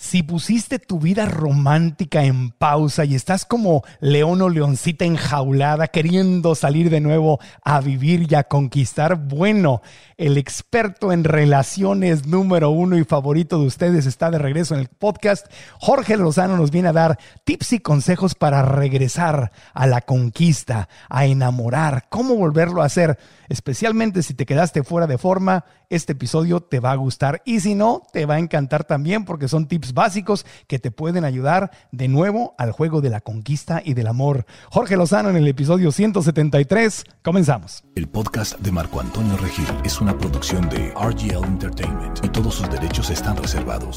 Si pusiste tu vida romántica en pausa y estás como león o leoncita enjaulada queriendo salir de nuevo a vivir y a conquistar, bueno, el experto en relaciones número uno y favorito de ustedes está de regreso en el podcast. Jorge Lozano nos viene a dar tips y consejos para regresar a la conquista, a enamorar, cómo volverlo a hacer. Especialmente si te quedaste fuera de forma, este episodio te va a gustar y si no, te va a encantar también porque son tips básicos que te pueden ayudar de nuevo al juego de la conquista y del amor. Jorge Lozano en el episodio 173. Comenzamos. El podcast de Marco Antonio Regil es una producción de RGL Entertainment y todos sus derechos están reservados.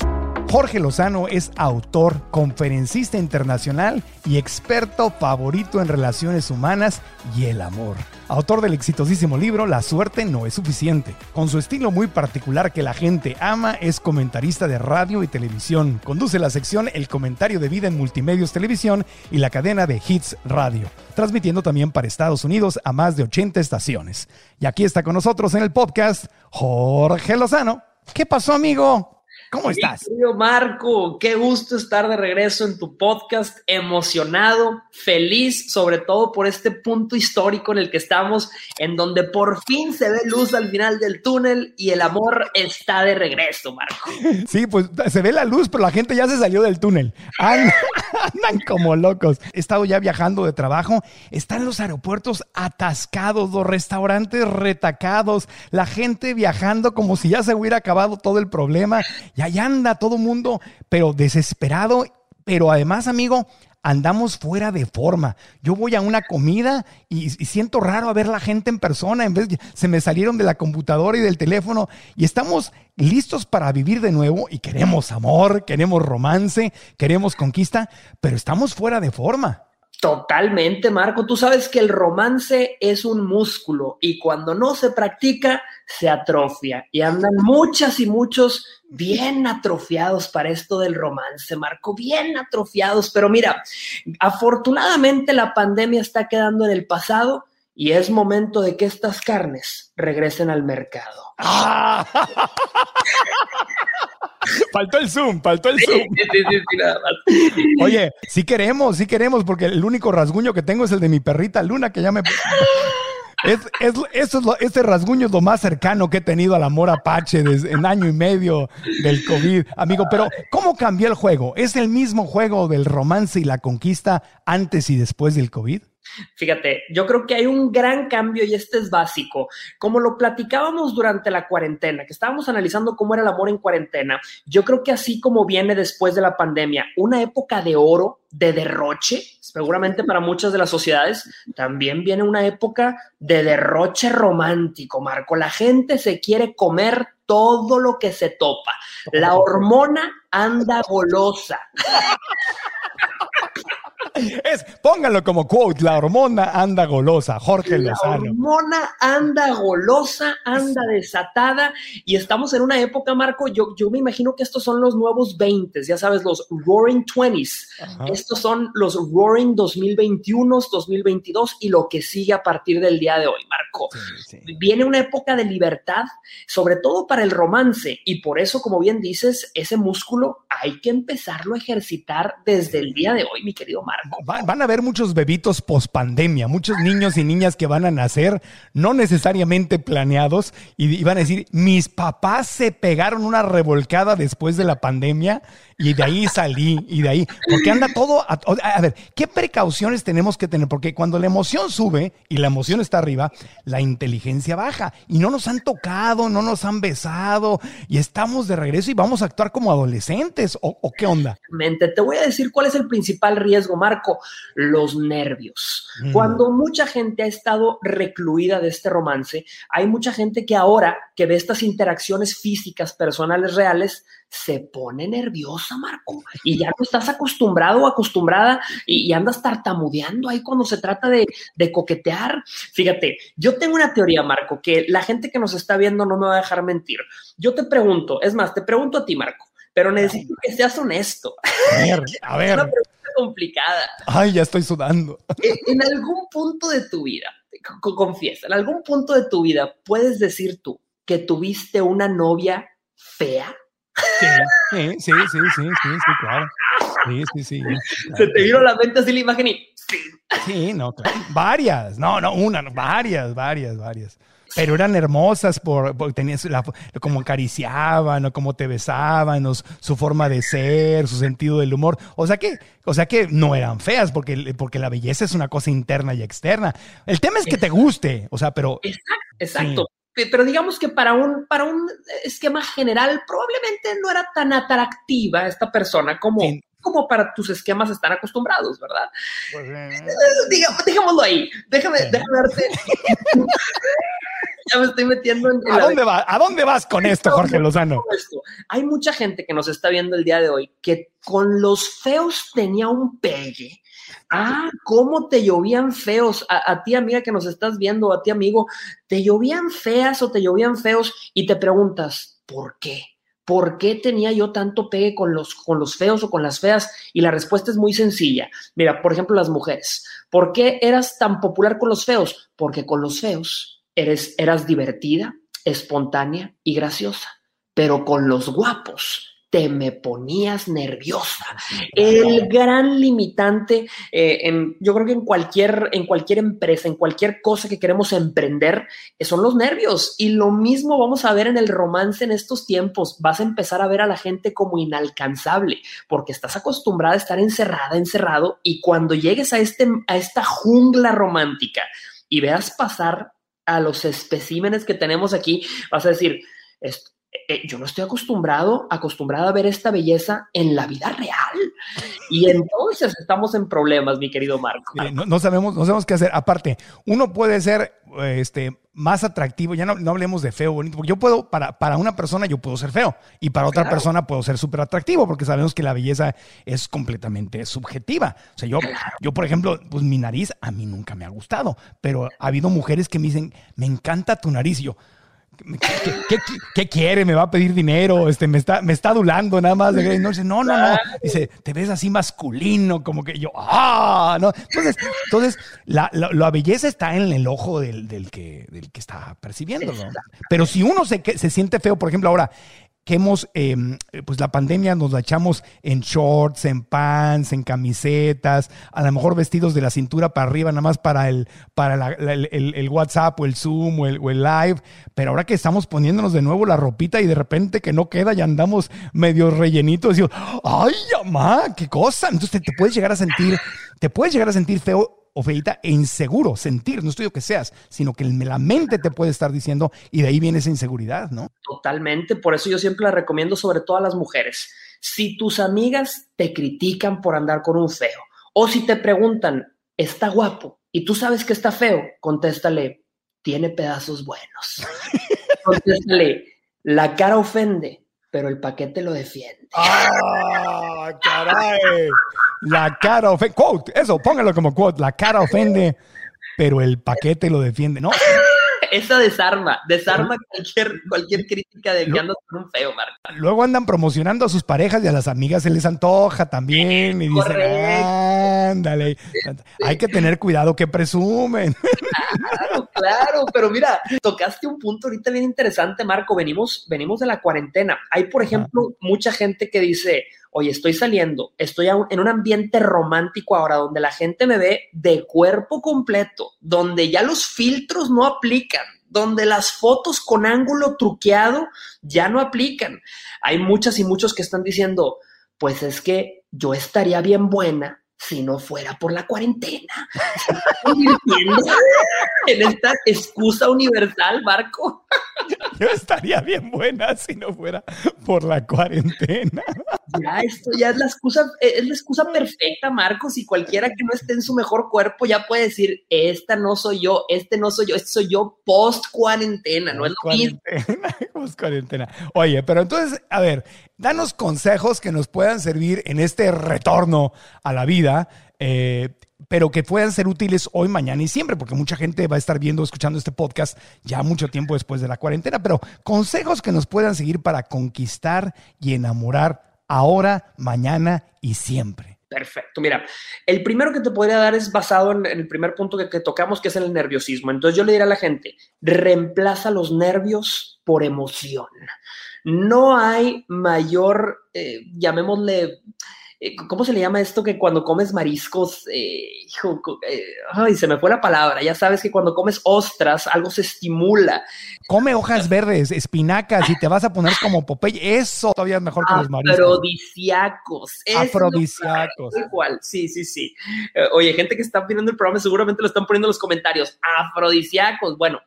Jorge Lozano es autor, conferencista internacional y experto favorito en relaciones humanas y el amor. Autor del exitosísimo libro La suerte no es suficiente. Con su estilo muy particular que la gente ama, es comentarista de radio y televisión. Conduce la sección El comentario de vida en Multimedios Televisión y la cadena de Hits Radio, transmitiendo también para Estados Unidos a más de 80 estaciones. Y aquí está con nosotros en el podcast Jorge Lozano. ¿Qué pasó, amigo? ¿Cómo estás? Querido Marco, qué gusto estar de regreso en tu podcast, emocionado, feliz, sobre todo por este punto histórico en el que estamos, en donde por fin se ve luz al final del túnel y el amor está de regreso, Marco. Sí, pues se ve la luz, pero la gente ya se salió del túnel. Andan, andan como locos. He estado ya viajando de trabajo, están los aeropuertos atascados, los restaurantes retacados, la gente viajando como si ya se hubiera acabado todo el problema. Y ahí anda todo mundo, pero desesperado. Pero además, amigo, andamos fuera de forma. Yo voy a una comida y, y, siento raro a ver la gente en persona. En vez se me salieron de la computadora y del teléfono y estamos listos para vivir de nuevo y queremos amor, queremos romance, queremos conquista, pero estamos fuera de forma. Totalmente, Marco. Tú sabes que el romance es un músculo y cuando no se practica, se atrofia. Y andan muchas y muchos bien atrofiados para esto del romance, Marco, bien atrofiados. Pero mira, afortunadamente la pandemia está quedando en el pasado y es momento de que estas carnes regresen al mercado. Ah. faltó el zoom, faltó el zoom. Sí, sí, sí, nada más. Oye, sí queremos, sí queremos, porque el único rasguño que tengo es el de mi perrita Luna, que ya me... Es, es, es lo, este rasguño es lo más cercano que he tenido al amor apache desde, en año y medio del COVID, amigo. Pero, ¿cómo cambió el juego? ¿Es el mismo juego del romance y la conquista antes y después del COVID? Fíjate, yo creo que hay un gran cambio y este es básico. Como lo platicábamos durante la cuarentena, que estábamos analizando cómo era el amor en cuarentena, yo creo que así como viene después de la pandemia, una época de oro, de derroche, seguramente para muchas de las sociedades, también viene una época de derroche romántico, Marco. La gente se quiere comer todo lo que se topa. La hormona anda golosa. Es, pónganlo como quote, la hormona anda golosa, Jorge Lozano. La hormona anda golosa, anda desatada y estamos en una época, Marco, yo, yo me imagino que estos son los nuevos 20, ya sabes, los Roaring 20s. Estos son los Roaring 2021, 2022 y lo que sigue a partir del día de hoy, Marco. Sí, sí. Viene una época de libertad, sobre todo para el romance y por eso, como bien dices, ese músculo hay que empezarlo a ejercitar desde el día de hoy, mi querido Marco. Van a haber muchos bebitos post pandemia, muchos niños y niñas que van a nacer no necesariamente planeados y, van a decir, mis papás se pegaron una revolcada después de la pandemia y de ahí salí y de ahí, porque anda todo, a, ver, ¿qué precauciones tenemos que tener? Porque cuando la emoción sube y la emoción está arriba, la inteligencia baja y no nos han tocado, no nos han besado y estamos de regreso y vamos a actuar como adolescentes o, qué onda. Te voy a decir cuál es el principal riesgo, Marco, los nervios. Mm. Cuando mucha gente ha estado recluida de este romance, hay mucha gente que ahora que ve estas interacciones físicas, personales, reales, se pone nerviosa, Marco, y ya no estás acostumbrado o acostumbrada y, andas tartamudeando ahí cuando se trata de, coquetear. Fíjate, yo tengo una teoría, Marco, que la gente que nos está viendo no me va a dejar mentir. Yo te pregunto, es más, te pregunto a ti, Marco, pero necesito que seas honesto. A ver, a ver. Es una pregunta complicada. Ay, ya estoy sudando. En, algún punto de tu vida, confiesa, en algún punto de tu vida puedes decir tú que tuviste una novia fea. Sí, sí, sí, sí, sí, sí, claro. Sí, sí, sí. Se te vino la mente así la imagen y. Sí, sí no, claro. Varias, no, no, una, varias, varias, varias. Pero eran hermosas por, porque tenías la, como acariciaban o como te besaban, o su forma de ser, su sentido del humor. O sea que, o sea que no eran feas, porque, porque la belleza es una cosa interna y externa. El tema es que te guste, o sea, pero. Exacto, exacto pero digamos que para un, para un esquema general probablemente no era tan atractiva esta persona como, como para tus esquemas están acostumbrados, ¿verdad? Pues, eh. digámoslo ahí, déjame, déjame darte. ya me estoy metiendo en... ¿A, dónde ¿A dónde vas con esto, Jorge Lozano? Hay mucha gente que nos está viendo el día de hoy que con los feos tenía un pegue Ah, cómo te llovían feos. A, ti, amiga, que nos estás viendo, a ti, amigo, te llovían feas o te llovían feos y te preguntas, ¿por qué? ¿Por qué tenía yo tanto pegue con los, con los feos o con las feas? Y la respuesta es muy sencilla. Mira, por ejemplo, las mujeres. ¿Por qué eras tan popular con los feos? Porque con los feos eres, eras divertida, espontánea y graciosa. Pero con los guapos te me ponías nerviosa. El gran limitante, eh, yo creo que en cualquier, en cualquier empresa, en cualquier cosa que queremos emprender, eh, son los nervios. Y lo mismo vamos a ver en el romance en estos tiempos. Vas a empezar a ver a la gente como inalcanzable, porque estás acostumbrada a estar encerrada, encerrado, y cuando llegues a, este, a esta jungla romántica y veas pasar a los especímenes que tenemos aquí, vas a decir, esto, eh, yo no estoy acostumbrado, acostumbrada a ver esta belleza en la vida real. Y entonces estamos en problemas, mi querido Marco. no, sabemos, no sabemos qué hacer. Aparte, uno puede ser este, más atractivo, ya no, no hablemos de feo, bonito, porque yo puedo, para, para una persona yo puedo ser feo y para otra persona puedo ser súper atractivo, porque sabemos que la belleza es completamente subjetiva. O sea, yo, yo, por ejemplo, pues mi nariz a mí nunca me ha gustado, pero ha habido mujeres que me dicen, me encanta tu nariz. Y yo, ¿Qué, quiere? ¿Me va a pedir dinero? Este, me, está, me está adulando nada más. No, dice, no, no, no. Dice, te ves así masculino, como que yo, ¡ah! ¿no? Entonces, entonces la, la, belleza está en el ojo del, del, que, del que está percibiendo, Pero si uno se, se siente feo, por ejemplo, ahora, que em, pues la pandemia nos la echamos en shorts, en pants, en camisetas, a lo mejor vestidos de la cintura para arriba, nada más para el, para el, WhatsApp o el Zoom o el, Live, pero ahora que estamos poniéndonos de nuevo la ropita y de repente que no queda y andamos medio rellenitos, digo, ay, mamá, qué cosa. Entonces te puedes llegar a sentir, te puedes llegar a sentir feo o feita e inseguro, sentir, no estoy que seas, sino que la mente te puede estar diciendo y de ahí viene esa inseguridad, ¿no? Totalmente, por eso yo siempre la recomiendo sobre todo a las mujeres. Si tus amigas te critican por andar con un feo o si te preguntan, está guapo y tú sabes que está feo, contéstale, tiene pedazos buenos. contéstale, la cara ofende, pero el paquete lo defiende. ¡Ah, caray! La cara ofende. Quote, eso, póngalo como quote. La cara ofende, pero el paquete lo defiende, ¿no? Esa desarma, desarma cualquier, cualquier crítica de que andas con un feo, Marco. Luego andan promocionando a sus parejas y a las amigas se les antoja también. Y dicen, Ándale. Hay que tener cuidado que presumen. Claro, claro, pero mira, tocaste un punto ahorita bien interesante, Marco. Venimos, venimos de la cuarentena. Hay, por ejemplo, mucha gente que dice, oye, estoy saliendo, estoy en un ambiente romántico ahora donde la gente me ve de cuerpo completo, donde ya los filtros no aplican, donde las fotos con ángulo truqueado ya no aplican. Hay muchas y muchos que están diciendo, pues es que yo estaría bien buena si no fuera por la cuarentena. en esta excusa universal, Marco. Yo estaría bien buena si no fuera por la cuarentena. Ya, esto ya es la excusa, es la excusa perfecta, Marcos. Y cualquiera que no esté en su mejor cuerpo ya puede decir, esta no soy yo, este no soy yo, este soy yo post cuarentena, no es lo mismo. Post cuarentena. Oye, pero entonces, a ver, danos consejos que nos puedan servir en este retorno a la vida. Eh, pero que puedan ser útiles hoy, mañana y siempre, porque mucha gente va a estar viendo, escuchando este podcast ya mucho tiempo después de la cuarentena, pero consejos que nos puedan seguir para conquistar y enamorar ahora, mañana y siempre. Perfecto. Mira, el primero que te podría dar es basado en, el primer punto que, tocamos, que es el nerviosismo. Entonces yo le diré a la gente, reemplaza los nervios por emoción. No hay mayor, eh, llamémosle, ¿cómo se le llama esto que cuando comes mariscos, eh, eh, ay, se me fue la palabra, ya sabes que cuando comes ostras algo se estimula. Come hojas verdes, espinacas y te vas a poner como Popeye, eso todavía es mejor que los mariscos. Afrodisíacos. Afrodisíacos. Igual, sí, sí, sí. oye, gente que está viendo el programa seguramente lo están poniendo en los comentarios. Afrodisíacos. Bueno,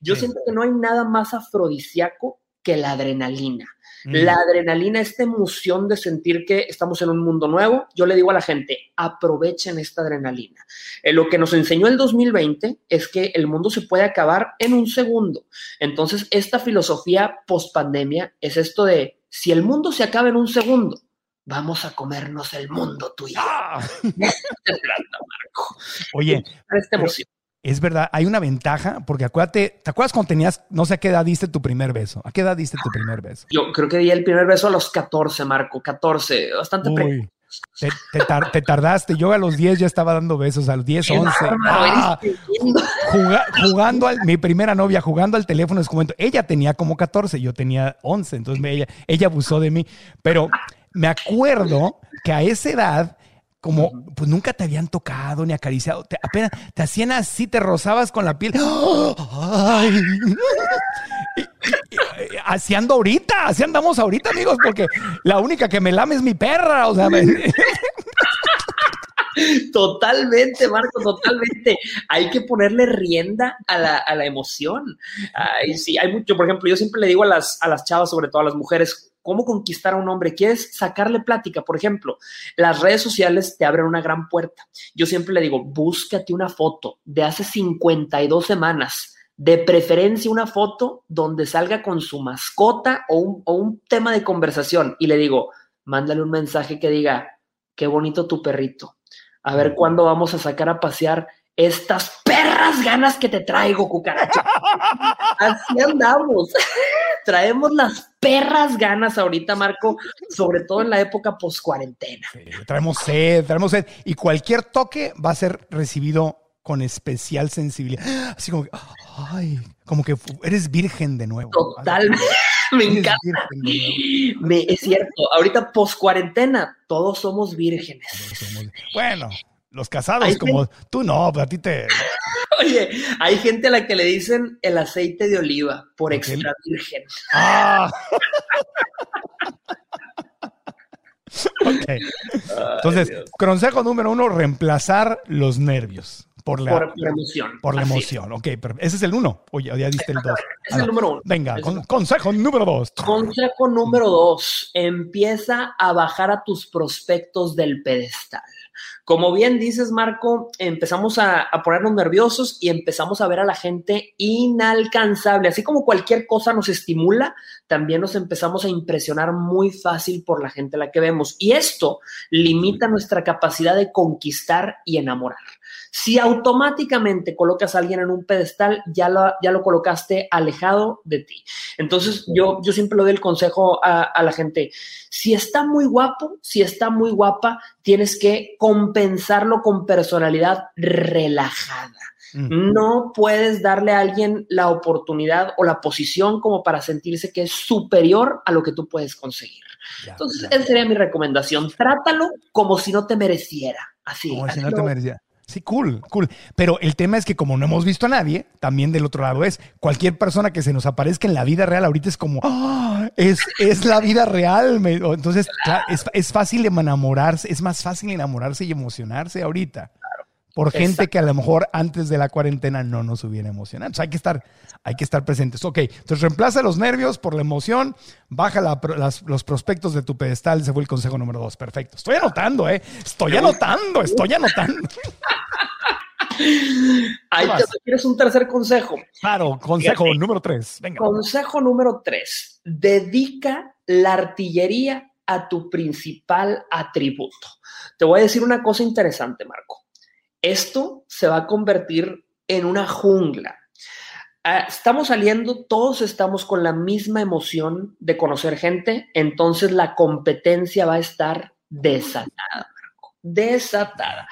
yo siento que no hay nada más afrodisíaco que la adrenalina. La adrenalina, esta emoción de sentir que estamos en un mundo nuevo, yo le digo a la gente, aprovechen esta adrenalina. Eh, lo que nos enseñó el 2020 es que el mundo se puede acabar en un segundo. Entonces, esta filosofía post pandemia es esto de, si el mundo se acaba en un segundo, vamos a comernos el mundo tuyo. ¡Ah! Marco. Oye, esta emoción. Es verdad, hay una ventaja, porque acuérdate, ¿te acuerdas cuando tenías, no sé a qué edad diste tu primer beso? ¿A qué edad diste tu primer beso? Yo creo que di el primer beso a los 14, Marco, 14, bastante Uy, te, tardaste, yo a los 10 ya estaba dando besos, a los 10, 11. Ah, jugando al, mi primera novia, jugando al teléfono, es como, ella tenía como 14, yo tenía 11, entonces ella, ella abusó de mí, pero me acuerdo que a esa edad como pues nunca te habían tocado ni acariciado, apenas te hacían así, te rozabas con la piel. Ay. así ando ahorita, así andamos ahorita, amigos, porque la única que me lame es mi perra, o sea, Totalmente, Marco, totalmente. Hay que ponerle rienda a la, a la emoción. Ay, sí, hay mucho, por ejemplo, yo siempre le digo a las, a las chavas, sobre todo a las mujeres, cómo conquistar a un hombre, quieres sacarle plática, por ejemplo, las redes sociales te abren una gran puerta. Yo siempre le digo, búscate una foto de hace 52 semanas, de preferencia una foto donde salga con su mascota o un, o un tema de conversación y le digo, mándale un mensaje que diga, qué bonito tu perrito. A ver cuándo vamos a sacar a pasear estas perras ganas que te traigo, cucaracha. Así andamos. Traemos las perras ganas ahorita, Marco, sobre todo en la época post cuarentena. traemos sed, traemos sed. Y cualquier toque va a ser recibido con especial sensibilidad. Así como que, ay, como que eres virgen de nuevo. Totalmente. Me encanta. Me, es cierto, ahorita post cuarentena, todos somos vírgenes. Bueno, los casados, como tú no, a ti te. Oye, hay gente a la que le dicen el aceite de oliva por extra virgen. Ah. ok. Entonces, consejo número uno, reemplazar los nervios. Por la, emoción. Por la emoción, ok, pero ese es el uno. Oye, ya diste el dos. Es el número uno. Venga, consejo número dos. Consejo número dos, empieza a bajar a tus prospectos del pedestal. Como bien dices, Marco, empezamos a, ponernos nerviosos y empezamos a ver a la gente inalcanzable. Así como cualquier cosa nos estimula, también nos empezamos a impresionar muy fácil por la gente a la que vemos. Y esto limita nuestra capacidad de conquistar y enamorar. Si automáticamente colocas a alguien en un pedestal, ya lo, ya lo colocaste alejado de ti. Entonces, yo, yo siempre le doy el consejo a, a la gente, si está muy guapo, si está muy guapa, tienes que compensarlo con personalidad relajada. No puedes darle a alguien la oportunidad o la posición como para sentirse que es superior a lo que tú puedes conseguir. Entonces, esa sería mi recomendación. Trátalo como si no te mereciera. Así. Como si no te mereciera. Sí, cool, cool. Pero el tema es que como no hemos visto a nadie, también del otro lado es cualquier persona que se nos aparezca en la vida real ahorita es como, ¡Ah! es, es la vida real. Entonces, es, es fácil enamorarse, es más fácil enamorarse y emocionarse ahorita por gente que a lo mejor antes de la cuarentena no nos hubiera emocionado. Entonces hay que estar, hay que estar presentes. Ok, entonces reemplaza los nervios por la emoción, baja los prospectos de tu pedestal, ese fue el consejo número dos. Perfecto. Estoy anotando, ¿eh? Estoy anotando, estoy anotando. Ahí te quieres un tercer consejo. Claro, consejo número tres. Venga. Consejo número tres. Dedica la artillería a tu principal atributo. Te voy a decir una cosa interesante, Marco esto se va a convertir en una jungla. Ah, estamos saliendo, todos estamos con la misma emoción de conocer gente, entonces la competencia va a estar desatada, Marco, desatada.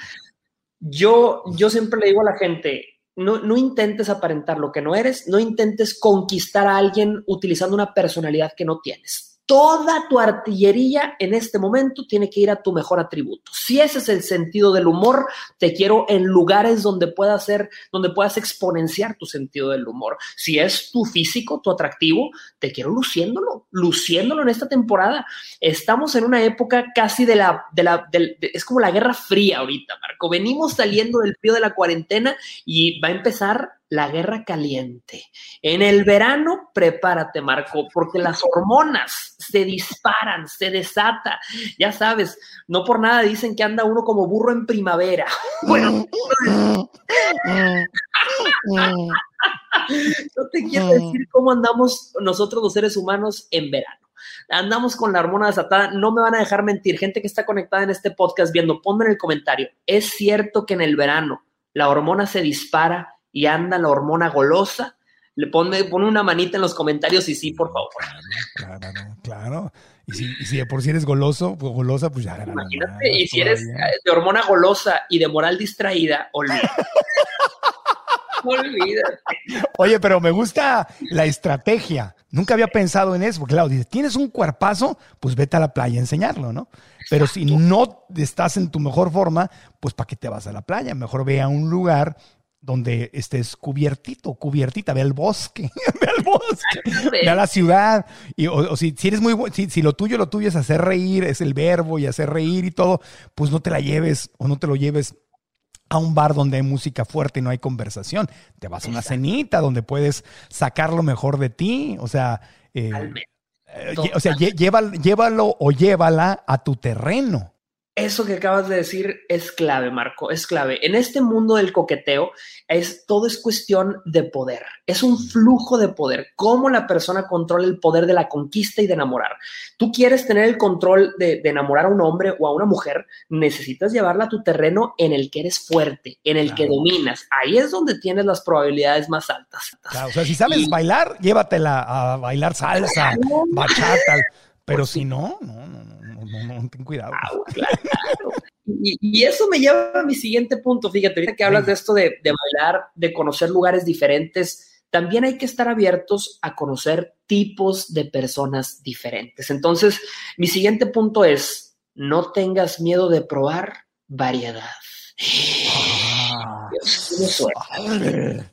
Yo, yo siempre le digo a la gente, no, no, intentes aparentar lo que no eres, no intentes conquistar a alguien utilizando una personalidad que no tienes toda tu artillería en este momento tiene que ir a tu mejor atributo. Si ese es el sentido del humor, te quiero en lugares donde puedas ser, donde puedas exponenciar tu sentido del humor. Si es tu físico, tu atractivo, te quiero luciéndolo, luciéndolo en esta temporada. Estamos en una época casi de la, de la, es como la guerra fría ahorita, Marco. Venimos saliendo del frío de la cuarentena y va a empezar la guerra caliente. En el verano, prepárate, Marco, porque las hormonas se disparan, se desata. Ya sabes, no por nada dicen que anda uno como burro en primavera. Bueno, no te quiero decir cómo andamos nosotros los seres humanos en verano andamos con la hormona desatada, no me van a dejar mentir. Gente que está conectada en este podcast viendo, ponme en el comentario. Es cierto que en el verano la hormona se dispara y anda la hormona golosa, le pone, pone una manita en los comentarios y sí, por favor. Claro, claro, claro. Y si, y si por si eres goloso, pues golosa, pues ya. Imagínate, y si eres de hormona golosa y de moral distraída, olvídate. olvídate. Oye, pero me gusta la estrategia. Nunca había pensado en eso, porque claro, tienes un cuerpazo, pues vete a la playa a enseñarlo, ¿no? Pero si no estás en tu mejor forma, pues ¿para qué te vas a la playa? Mejor ve a un lugar donde estés cubiertito, cubiertita, ve al bosque, ve al bosque, ve a la ciudad. Y, o, si, si, eres muy si, si lo tuyo, lo tuyo es hacer reír, es el verbo y hacer reír y todo, pues no te la lleves o no te lo lleves a un bar donde hay música fuerte y no hay conversación. Te vas a una cenita donde puedes sacar lo mejor de ti. O sea, eh, eh, o sea, llévalo o llévala a tu terreno. Eso que acabas de decir es clave, Marco, es clave. En este mundo del coqueteo, es, todo es cuestión de poder. Es un flujo de poder. Cómo la persona controla el poder de la conquista y de enamorar. Tú quieres tener el control de, enamorar a un hombre o a una mujer, necesitas llevarla a tu terreno en el que eres fuerte, en el que dominas. Ahí es donde tienes las probabilidades más altas. o sea, si sabes bailar, llévatela a bailar salsa, bachata. Pero si no, no, no, no, no, ten cuidado. Y, eso me lleva a mi siguiente punto. Fíjate, ahorita que hablas de esto de, de bailar, de conocer lugares diferentes, también hay que estar abiertos a conocer tipos de personas diferentes. Entonces, mi siguiente punto es, no tengas miedo de probar variedad. Ah. suena.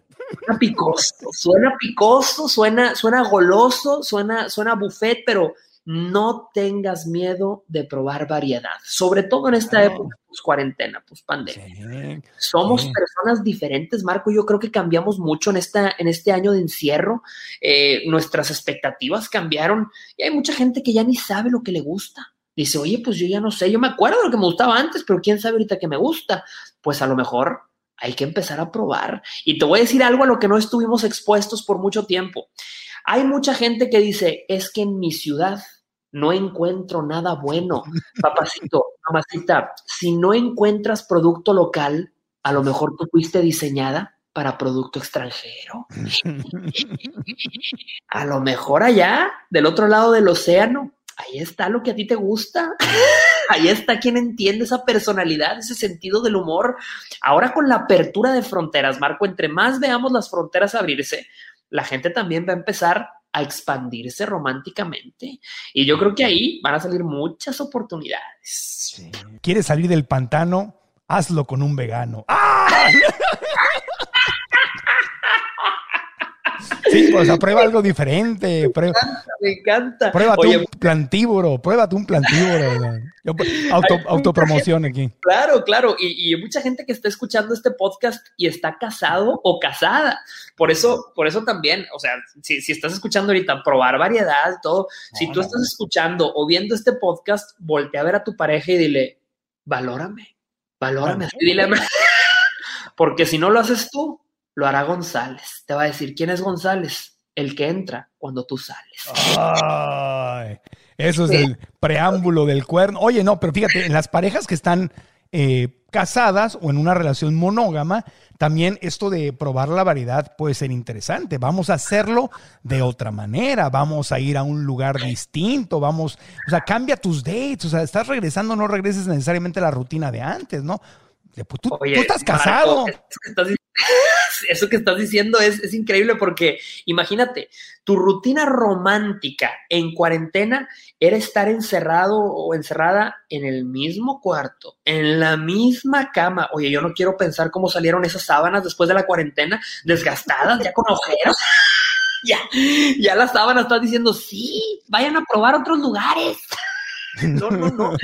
picoso, suena picoso, suena, suena goloso, suena, suena buffet, pero no tengas miedo de probar variedad, sobre todo en esta época, pues cuarentena, pues pandemia. Somos personas diferentes, Marco. Yo creo que cambiamos mucho en, esta, en este año de encierro. Eh, nuestras expectativas cambiaron y hay mucha gente que ya ni sabe lo que le gusta. Dice, oye, pues yo ya no sé, yo me acuerdo de lo que me gustaba antes, pero quién sabe ahorita que me gusta. Pues a lo mejor hay que empezar a probar. Y te voy a decir algo a lo que no estuvimos expuestos por mucho tiempo. Hay mucha gente que dice, es que en mi ciudad no encuentro nada bueno. Papacito, mamacita, si no encuentras producto local, A lo mejor tú fuiste diseñada para producto extranjero. a lo mejor allá, del otro lado del océano, ahí está lo que a ti te gusta. ahí está quien entiende esa personalidad, ese sentido del humor. Ahora con la apertura de fronteras, Marco, entre más veamos las fronteras abrirse, la gente también va a empezar a expandirse románticamente. Y yo creo que ahí van a salir muchas oportunidades. ¿Quieres salir del pantano? Hazlo con un vegano. ¡Ah! Sí, pues prueba algo diferente. Prueba, me encanta, me encanta. Pruébate un plantívoro, pruébate un plantívoro. auto, autopromoción aquí. Claro, claro. Y, y, mucha gente que está escuchando este podcast y está casado o casada. Por eso, por eso también, o sea, si, si estás escuchando ahorita, probar variedad todo. Si tú estás escuchando o viendo este podcast, voltea a ver a tu pareja y dile, valórame, valórame. Así, dile, porque si no lo haces tú, lo hará González. Te va a decir, ¿quién es González? El que entra cuando tú sales. Ay, eso es el preámbulo del cuerno. Oye, no, pero fíjate, en las parejas que están eh, casadas o en una relación monógama, también esto de probar la variedad puede ser interesante. Vamos a hacerlo de otra manera, vamos a ir a un lugar distinto, vamos, o sea, cambia tus dates, o sea, estás regresando, no regreses necesariamente a la rutina de antes, ¿no? Pues tú, Oye, tú estás casado. Marco, estás, eso que estás diciendo es, es, increíble porque imagínate, tu rutina romántica en cuarentena era estar encerrado o encerrada en el mismo cuarto, en la misma cama. Oye, yo no quiero pensar cómo salieron esas sábanas después de la cuarentena, desgastadas, ya con ojeros. ya, ya las sábanas están diciendo, sí, vayan a probar otros lugares. no, no, no.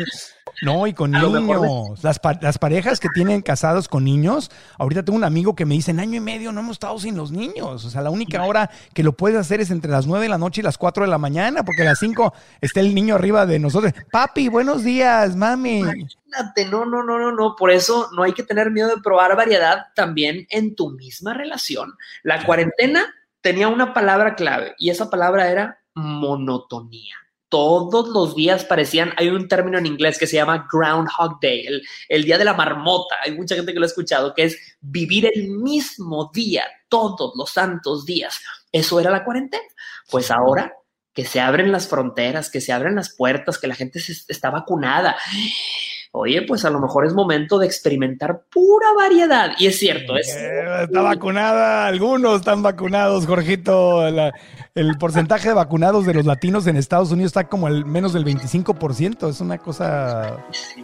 No, y con niños. Las, pa las, parejas que tienen casados con niños. Ahorita tengo un amigo que me dice, en año y medio no hemos estado sin los niños. O sea, la única hora que lo puedes hacer es entre las 9 de la noche y las 4 de la mañana, porque a las 5 está el niño arriba de nosotros. Papi, buenos días, mami. Imagínate, no, no, no, no, no. Por eso no hay que tener miedo de probar variedad también en tu misma relación. La cuarentena tenía una palabra clave y esa palabra era monotonía todos los días parecían, hay un término en inglés que se llama Groundhog Day, el, el, día de la marmota, hay mucha gente que lo ha escuchado, que es vivir el mismo día todos los santos días. Eso era la cuarentena. Pues ahora que se abren las fronteras, que se abren las puertas, que la gente se, está vacunada. Oye, pues a lo mejor es momento de experimentar pura variedad. Y es cierto, es. Eh, está vacunada, algunos están vacunados, Jorgito. La, el porcentaje de vacunados de los latinos en Estados Unidos está como el menos del 25%. Es una cosa.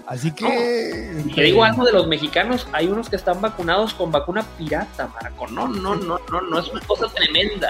Así que. No, te digo algo de los mexicanos: hay unos que están vacunados con vacuna pirata, Marco. No, no, no, no, no, es una cosa tremenda.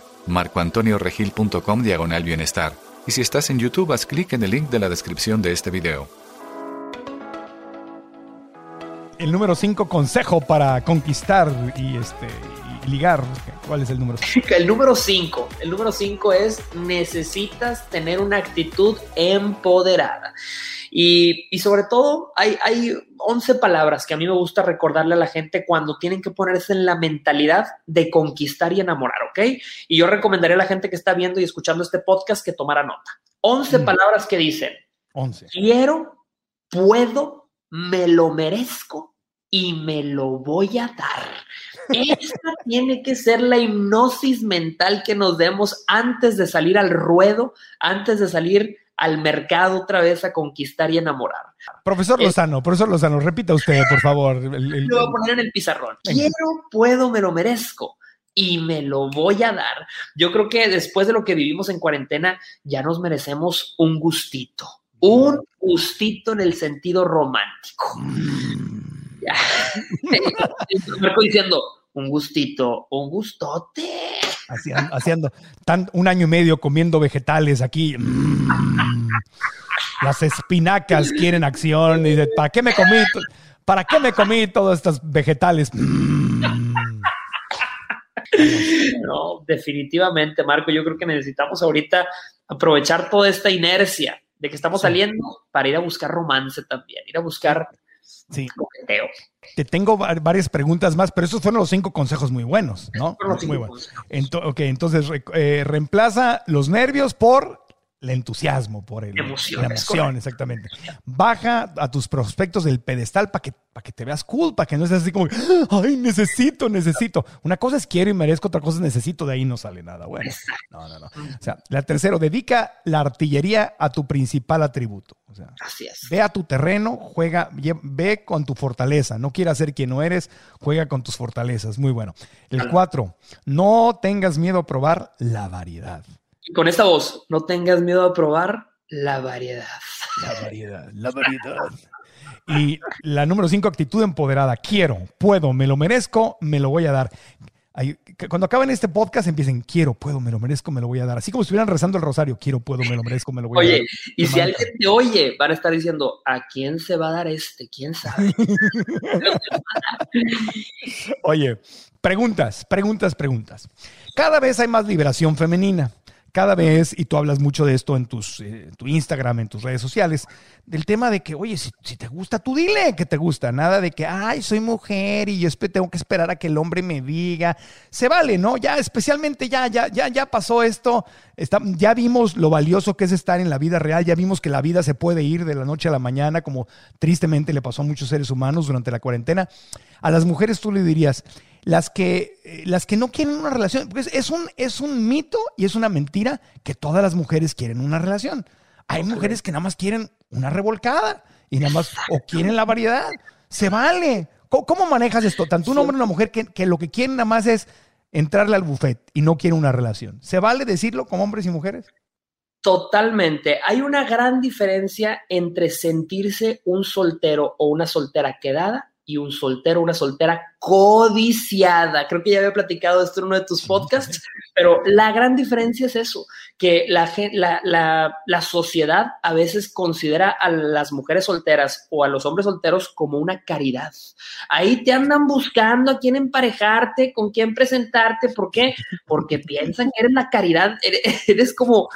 marcoantonioregil.com diagonal bienestar. Y si estás en YouTube, haz clic en el link de la descripción de este video. El número 5, consejo para conquistar y, este, ligar. ¿Cuál es el número 5? El número 5. El número 5 es necesitas tener una actitud empoderada. Y, y, sobre todo, hay, hay 11 palabras que a mí me gusta recordarle a la gente cuando tienen que ponerse en la mentalidad de conquistar y enamorar, ¿ok? Y yo recomendaría a la gente que está viendo y escuchando este podcast que tomara nota. 11 mm. palabras que dicen, 11. quiero, puedo, me lo merezco y me lo voy a dar. Esta tiene que ser la hipnosis mental que nos demos antes de salir al ruedo, antes de salir al mercado otra vez a conquistar y enamorar. Profesor Lozano, profesor Lozano, repita usted, por favor. Lo voy a poner en el pizarrón. Quiero, puedo, me lo merezco y me lo voy a dar. Yo creo que después de lo que vivimos en cuarentena, ya nos merecemos un gustito. Un gustito en el sentido romántico. Mm. Marco diciendo, un gustito, un gustote. Haciendo, tan, un año y medio comiendo vegetales aquí. Mm. las espinacas quieren acción. Y ¿para qué me comí? ¿Para qué me comí todos estos vegetales? Mm. No, definitivamente, Marco. Yo creo que necesitamos ahorita aprovechar toda esta inercia de que estamos saliendo para ir a buscar romance también, ir a buscar Sí. Te tengo varias preguntas más, pero esos fueron los cinco consejos muy buenos, ¿no? Muy buenos. ok, entonces eh, reemplaza los nervios por el entusiasmo, por el, emoción, la emoción, exactamente. Baja a tus prospectos del pedestal para que, para que te veas cool, para que no estés así como, ay, necesito, necesito. Una cosa es quiero y merezco, otra cosa es necesito, de ahí no sale nada bueno. No, no, no. O sea, la tercera, dedica la artillería a tu principal atributo. O sea, así es. Ve a tu terreno, juega, ve con tu fortaleza. No quieras ser quien no eres, juega con tus fortalezas. Muy bueno. El cuatro, no tengas miedo a probar la variedad con esta voz, no tengas miedo a probar la variedad. La variedad, la variedad. Y la número cinco, actitud empoderada. Quiero, puedo, me lo merezco, me lo voy a dar. Cuando acaben este podcast empiecen, quiero, puedo, me lo merezco, me lo voy a dar. Así como si estuvieran rezando el rosario, quiero, puedo, me lo merezco, me lo voy a dar. Oye, y si alguien te oye, van a estar diciendo, ¿a quién se va a dar este? ¿Quién sabe? oye, preguntas, preguntas, preguntas. Cada vez hay más liberación femenina cada vez, y tú hablas mucho de esto en tus, eh, tu Instagram, en tus redes sociales, del tema de que, oye, si, te gusta, tú dile que te gusta. Nada de que, ay, soy mujer y yo tengo que esperar a que el hombre me diga. Se vale, ¿no? Ya, especialmente ya, ya, ya, ya pasó esto. Está, ya vimos lo valioso que es estar en la vida real. Ya vimos que la vida se puede ir de la noche a la mañana, como tristemente le pasó a muchos seres humanos durante la cuarentena. A las mujeres tú le dirías, las que, eh, las que no quieren una relación. Pues es un, es un mito y es una mentira que todas las mujeres quieren una relación. Hay mujeres que nada más quieren una revolcada y nada más o quieren la variedad. Se vale. ¿Cómo, manejas esto? Tanto un hombre como una mujer que, que, lo que quieren nada más es entrarle al buffet y no quieren una relación. ¿Se vale decirlo como hombres y mujeres? Totalmente. Hay una gran diferencia entre sentirse un soltero o una soltera quedada y un soltero, una soltera codiciada. Creo que ya había platicado esto en uno de tus podcasts, pero la gran diferencia es eso, que la, la, la, sociedad a veces considera a las mujeres solteras o a los hombres solteros como una caridad. Ahí te andan buscando a quién emparejarte, con quién presentarte. ¿Por qué? Porque piensan que eres la caridad, eres, como,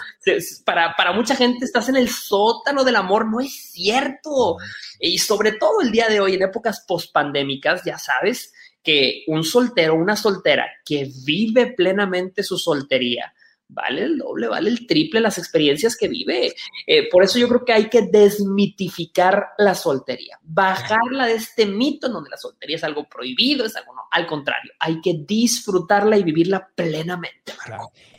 para, para mucha gente estás en el sótano del amor. No es cierto. Y sobre todo el día de hoy, en épocas pospandémicas, ya sabes, que un soltero, una soltera que vive plenamente su soltería, vale el doble, vale el triple las experiencias que vive. Eh, por eso yo creo que hay que desmitificar la soltería, bajarla de este mito en donde la soltería es algo prohibido, es algo no. Al contrario, hay que disfrutarla y vivirla plenamente.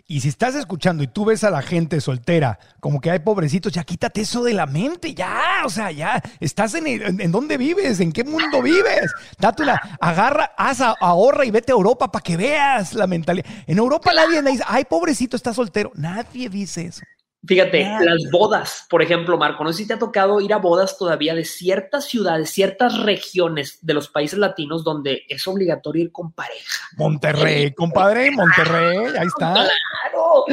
Y si estás escuchando y tú ves a la gente soltera como que hay pobrecitos, ya quítate eso de la mente, ya, o sea, ya, estás en, en, dónde vives, en qué mundo vives. Date una, agarra, haz, ahorra y vete a Europa para que veas la mentalidad. En Europa nadie dice, ay, pobrecito, está soltero. Nadie dice eso. Fíjate, las bodas, por ejemplo, Marco, no sé si te ha tocado ir a bodas todavía de ciertas ciudades, ciertas regiones de los países latinos donde es obligatorio ir con pareja. Monterrey, compadre, Monterrey, ahí está. Claro.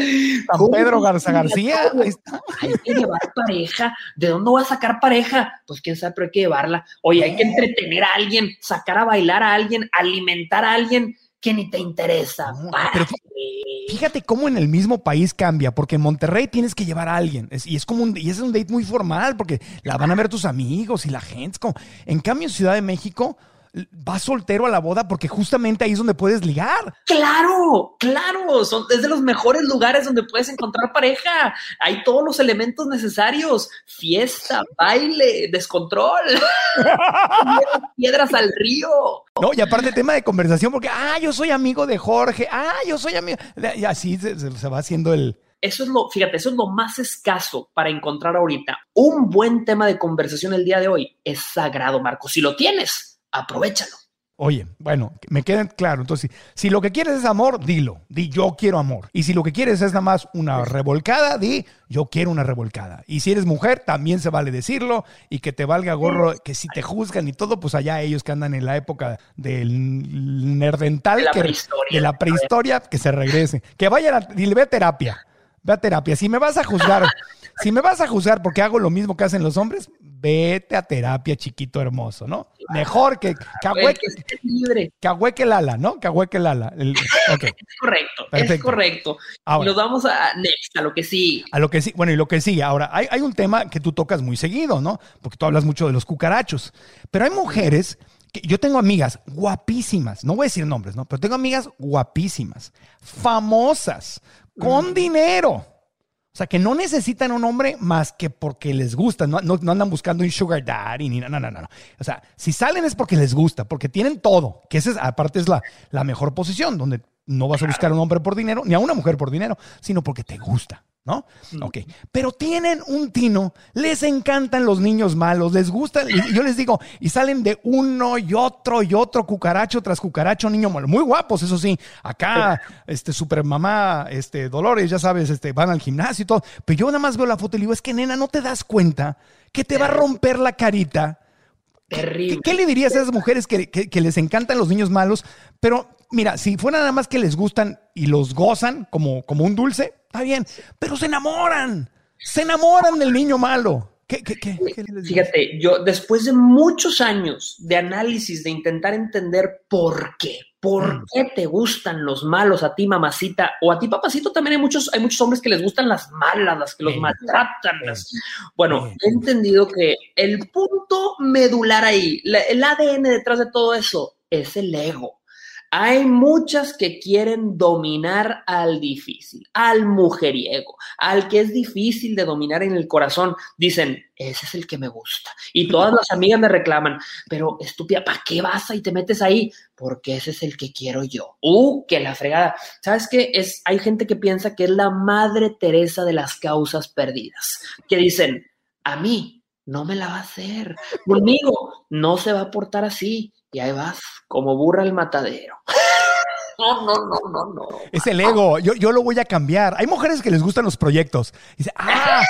San Pedro Garza García, ahí está. Hay que llevar pareja. ¿De dónde voy a sacar pareja? Pues quién sabe, pero hay que llevarla. Oye, hay que entretener a alguien, sacar a bailar a alguien, alimentar a alguien que ni te interesa. fíjate cómo en el mismo país cambia, porque en Monterrey tienes que llevar a alguien, y es como un, y es un date muy formal, porque la van a ver tus amigos y la gente. como, en cambio, en Ciudad de México, vas soltero a la boda porque justamente ahí es donde puedes ligar. Claro, claro, son, es de los mejores lugares donde puedes encontrar pareja. Hay todos los elementos necesarios, fiesta, baile, descontrol, piedras al río. No, y aparte tema de conversación porque, ah, yo soy amigo de Jorge, ah, yo soy amigo, y así se, va haciendo el, Eso es lo, fíjate, eso es lo más escaso para encontrar ahorita. Un buen tema de conversación el día de hoy es sagrado, Marco. Si lo tienes, aprovechalo. Oye, bueno, me queda claro. Entonces, si lo que quieres es amor, dilo. Di yo quiero amor. Y si lo que quieres es nada más una revolcada, di yo quiero una revolcada. Y si eres mujer, también se vale decirlo y que te valga gorro, que si te juzgan y todo, pues allá ellos que andan en la época del nerdental, De la que, prehistoria. de la prehistoria, que se regrese. Que vayan a, dile, ve a terapia. Ve a terapia. Si me vas a juzgar, si me vas a juzgar porque hago lo mismo que hacen los hombres, vete a terapia, chiquito hermoso, ¿no? Mejor que, que, Güey, ahueque, que estés libre. que ahueque el ala, ¿no? Que ahueque el ala. El-. Es correcto, es correcto. Ahora. Y nos vamos a next, a lo que sí. A lo que sí, bueno, y lo que sigue. Ahora, hay, hay un tema que tú tocas muy seguido, ¿no? Porque tú hablas mucho de los cucarachos. Pero hay mujeres que yo tengo amigas guapísimas, no voy a decir nombres, ¿no? Pero tengo amigas guapísimas, famosas, con dinero. O sea, que no necesitan un hombre más que porque les gusta. No, no- no andan buscando un sugar daddy ni nada, no, no, no. O sea, si salen es porque les gusta, porque tienen todo. Que esa es, aparte es la, la mejor posición, donde no vas a buscar a un hombre por dinero, ni a una mujer por dinero, sino porque te gusta. ¿No? Ok. Pero tienen un tino, les encantan los niños malos, les gustan, y yo les digo, y salen de uno y otro y otro, cucaracho tras cucaracho, niño malo. Muy guapos, eso sí. Acá, este, super mamá, este, Dolores, ya sabes, este, van al gimnasio y todo. Pero yo nada más veo la foto y le digo, es que nena, no te das cuenta que te va a romper la carita. ¿Qué, Terrible. qué le dirías a esas mujeres que, que- que les encantan los niños malos? Pero mira, si fuera nada más que les gustan y los gozan como, como un dulce, está bien. Pero se enamoran. Se enamoran del niño malo. ¿Qué, qué, qué, qué les dices? Fíjate, yo después de muchos años de análisis, de intentar entender por qué, por Mm. qué te gustan los malos a ti, mamacita, o a ti, papacito, también hay muchos, hay muchos hombres que les gustan las malas, las que los maltratan. las- Bueno, he entendido que el punto medular ahí, la- el ADN detrás de todo eso, es el ego. Hay muchas que quieren dominar al difícil, al mujeriego, al que es difícil de dominar en el corazón. Dicen, ese es el que me gusta. Y todas las amigas me reclaman, pero estúpida, ¿para qué vas y te metes ahí? Porque ese es el que quiero yo. ¡Uh, que la fregada! ¿Sabes qué? Es, hay gente que piensa que es la madre Teresa de las causas perdidas, que dicen, a mí no me la va a hacer, conmigo no se va a portar así. Y ahí vas, como burra al matadero. No, no, no, no, no. Es el ego. Yo, yo lo voy a cambiar. Hay mujeres que les gustan los proyectos. Dice, ah,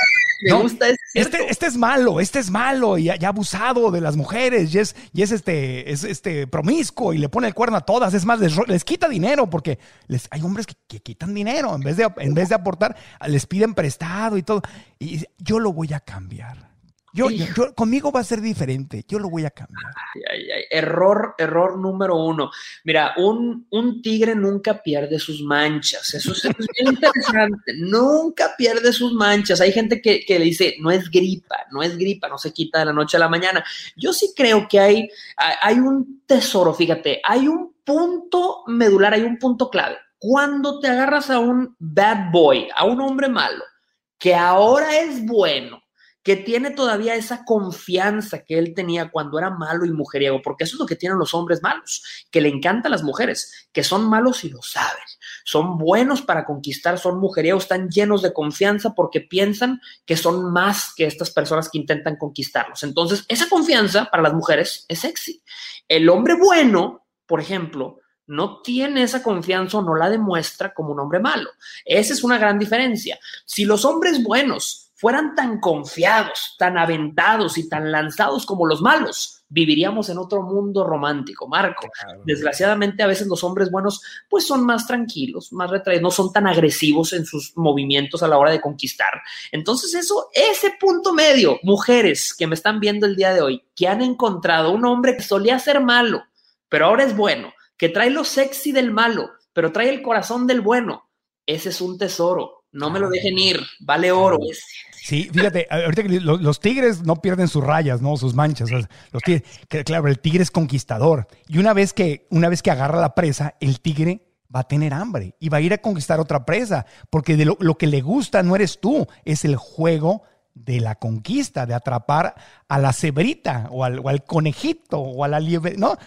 Me no, gusta ese. este, este es malo, este es malo y ya, ya abusado de las mujeres y es, y es este, es este promiscuo y le pone el cuerno a todas. Es más, les, les quita dinero porque les, hay hombres que, que quitan dinero en vez, de, en vez de aportar, les piden prestado y todo. Y dice, yo lo voy a cambiar. Yo, yo- conmigo va a ser diferente. Yo lo voy a cambiar. Ay, ay, error, error número uno. Mira, un, un tigre nunca pierde sus manchas. Eso es, bien interesante. Nunca pierde sus manchas. Hay gente que, que le dice, no es gripa, no es gripa, no se quita de la noche a la mañana. Yo sí creo que hay hay un tesoro, fíjate, hay un punto medular, hay un punto clave. Cuando te agarras a un bad boy, a un hombre malo, que ahora es bueno, que tiene todavía esa confianza que él tenía cuando era malo y mujeriego, porque eso es lo que tienen los hombres malos, que le encantan las mujeres, que son malos y lo saben, son buenos para conquistar, son mujeriegos, están llenos de confianza porque piensan que son más que estas personas que intentan conquistarlos. Entonces, esa confianza para las mujeres es sexy. El hombre bueno, por ejemplo, no tiene esa confianza o no la demuestra como un hombre malo. Esa es una gran diferencia. Si los hombres buenos fueran tan confiados, tan aventados y tan lanzados como los malos, viviríamos en otro mundo romántico, Marco. Desgraciadamente, a veces los hombres buenos, pues son más tranquilos, más retraídos, no son tan agresivos en sus movimientos a la hora de conquistar. Entonces, eso, ese punto medio, mujeres que me están viendo el día de hoy, que han encontrado un hombre que solía ser malo, pero ahora es bueno, que trae lo sexy del malo, pero trae el corazón del bueno, ese es un tesoro. No me lo dejen ir, vale oro ese. Sí, fíjate, ahorita que lo- los, tigres no pierden sus rayas, ¿no? Sus manchas. Los tigres, claro, el tigre es conquistador. Y una vez que, una vez que agarra la presa, el tigre va a tener hambre y va a ir a conquistar otra presa. Porque de lo, lo que le gusta no eres tú, es el juego de la conquista, de atrapar a la cebrita o al, o al conejito o a la liebre, ¿no?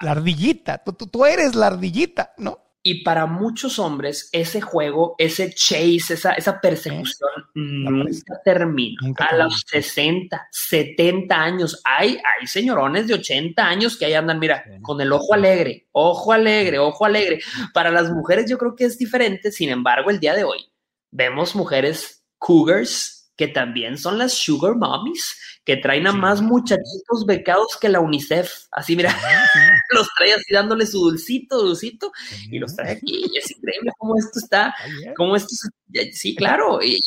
La ardillita. Tú, tú- tú eres la ardillita, ¿no? Y para muchos hombres, ese juego, ese chase, esa, esa persecución nunca termina. a los 60, 70 años, hay, hay señorones de 80 años que ahí andan, mira, con el ojo alegre, ojo alegre, ojo alegre. Para las mujeres yo creo que es diferente, sin embargo, el día de hoy vemos mujeres cougars que también son las sugar mommies, que traen a más muchachitos becados que la UNICEF. Así, mira, los trae así dándole su dulcito, dulcito, y los trae aquí. Y es increíble cómo esto está, cómo esto, sí, claro, y,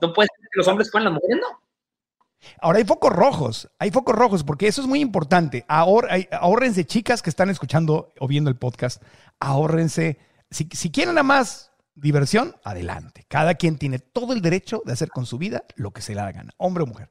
no puede ser que los hombres puedan, las mujeres no. Ahora hay focos rojos, hay focos rojos, porque eso es muy importante. ahorrense, chicas que están escuchando o viendo el podcast, ahorrense. Si, si quieren nada más diversión, adelante. Cada quien tiene todo el derecho de hacer con su vida lo que se le haga gana, hombre o mujer.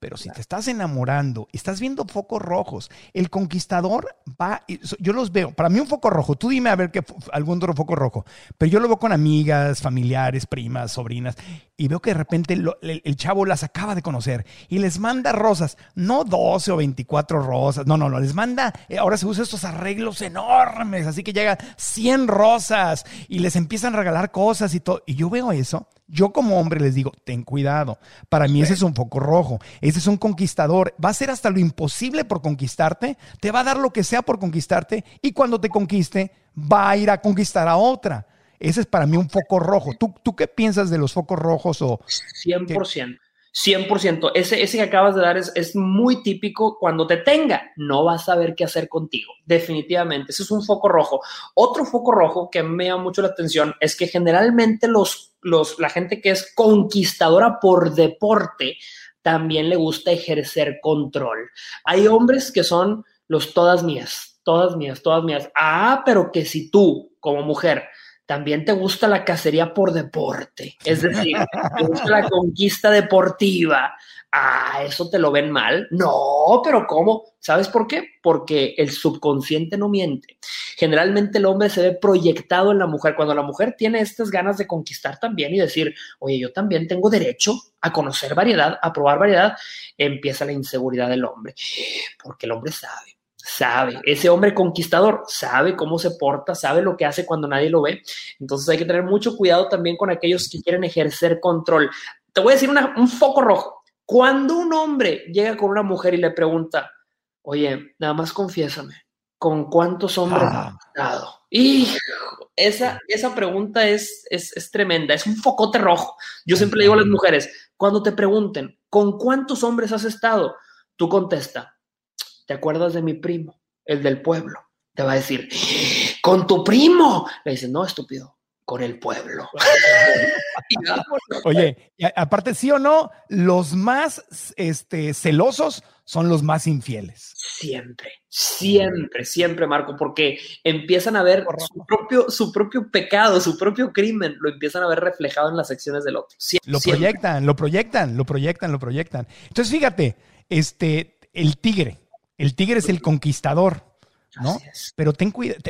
Pero si te estás enamorando, estás viendo focos rojos, el conquistador va, yo los veo, para mí un foco rojo, tú dime a ver qué algún otro foco rojo, pero yo lo veo con amigas, familiares, primas, sobrinas, y veo que de repente el, chavo las acaba de conocer y les manda rosas, no 12 o 24 rosas, no, no, no, les manda, eh, ahora se usan estos arreglos enormes, así que llegan 100 rosas y les empiezan a regalar cosas y todo, y yo veo eso yo como hombre les digo, ten cuidado. Para mí ese es un foco rojo. Ese es un conquistador. Va a hacer hasta lo imposible por conquistarte. Te va a dar lo que sea por conquistarte. Y cuando te conquiste, va a ir a conquistar a otra. Ese es para mí un foco rojo. ¿Tú, tú qué piensas de los focos rojos? O 100%. 100%. Ese, ese que acabas de dar es, muy típico. Cuando te tenga, no vas a saber qué hacer contigo. Definitivamente. Ese es un foco rojo. Otro foco rojo que me llama mucho la atención es que generalmente los, los, la gente que es conquistadora por deporte también le gusta ejercer control. Hay hombres que son los todas mías, todas mías, todas mías. Ah, pero que si tú, como mujer, también te gusta la cacería por deporte, es decir, te gusta la conquista deportiva. Ah, eso te lo ven mal. No, pero ¿cómo? ¿Sabes por qué? Porque el subconsciente no miente. Generalmente el hombre se ve proyectado en la mujer. Cuando la mujer tiene estas ganas de conquistar también y decir, oye, yo también tengo derecho a conocer variedad, a probar variedad, empieza la inseguridad del hombre. Porque el hombre sabe sabe, ese hombre conquistador sabe cómo se porta, sabe lo que hace cuando nadie lo ve. Entonces hay que tener mucho cuidado también con aquellos que quieren ejercer control. Te voy a decir un foco rojo. Cuando un hombre llega con una mujer y le pregunta, oye, nada más confiésame, ¿con cuántos hombres ah. has estado? Y esa, esa pregunta es, es, es tremenda, es un focote rojo. Yo siempre le digo a las mujeres, cuando te pregunten, ¿con cuántos hombres has estado? Tú contesta, ¿te acuerdas de mi primo, el del pueblo? Te va a decir, con tu primo. Le dices, no, estúpido, con el pueblo. Oye, aparte, sí o no, los más este, celosos son los más infieles. Siempre, siempre, siempre, Marco, porque empiezan a ver su propio, su propio pecado, su propio crimen, lo empiezan a ver reflejado en las acciones del otro. lo proyectan, lo proyectan, lo proyectan, lo proyectan. Entonces, fíjate, este, el tigre, el tigre es el conquistador, ¿no? Pero ten cuidado,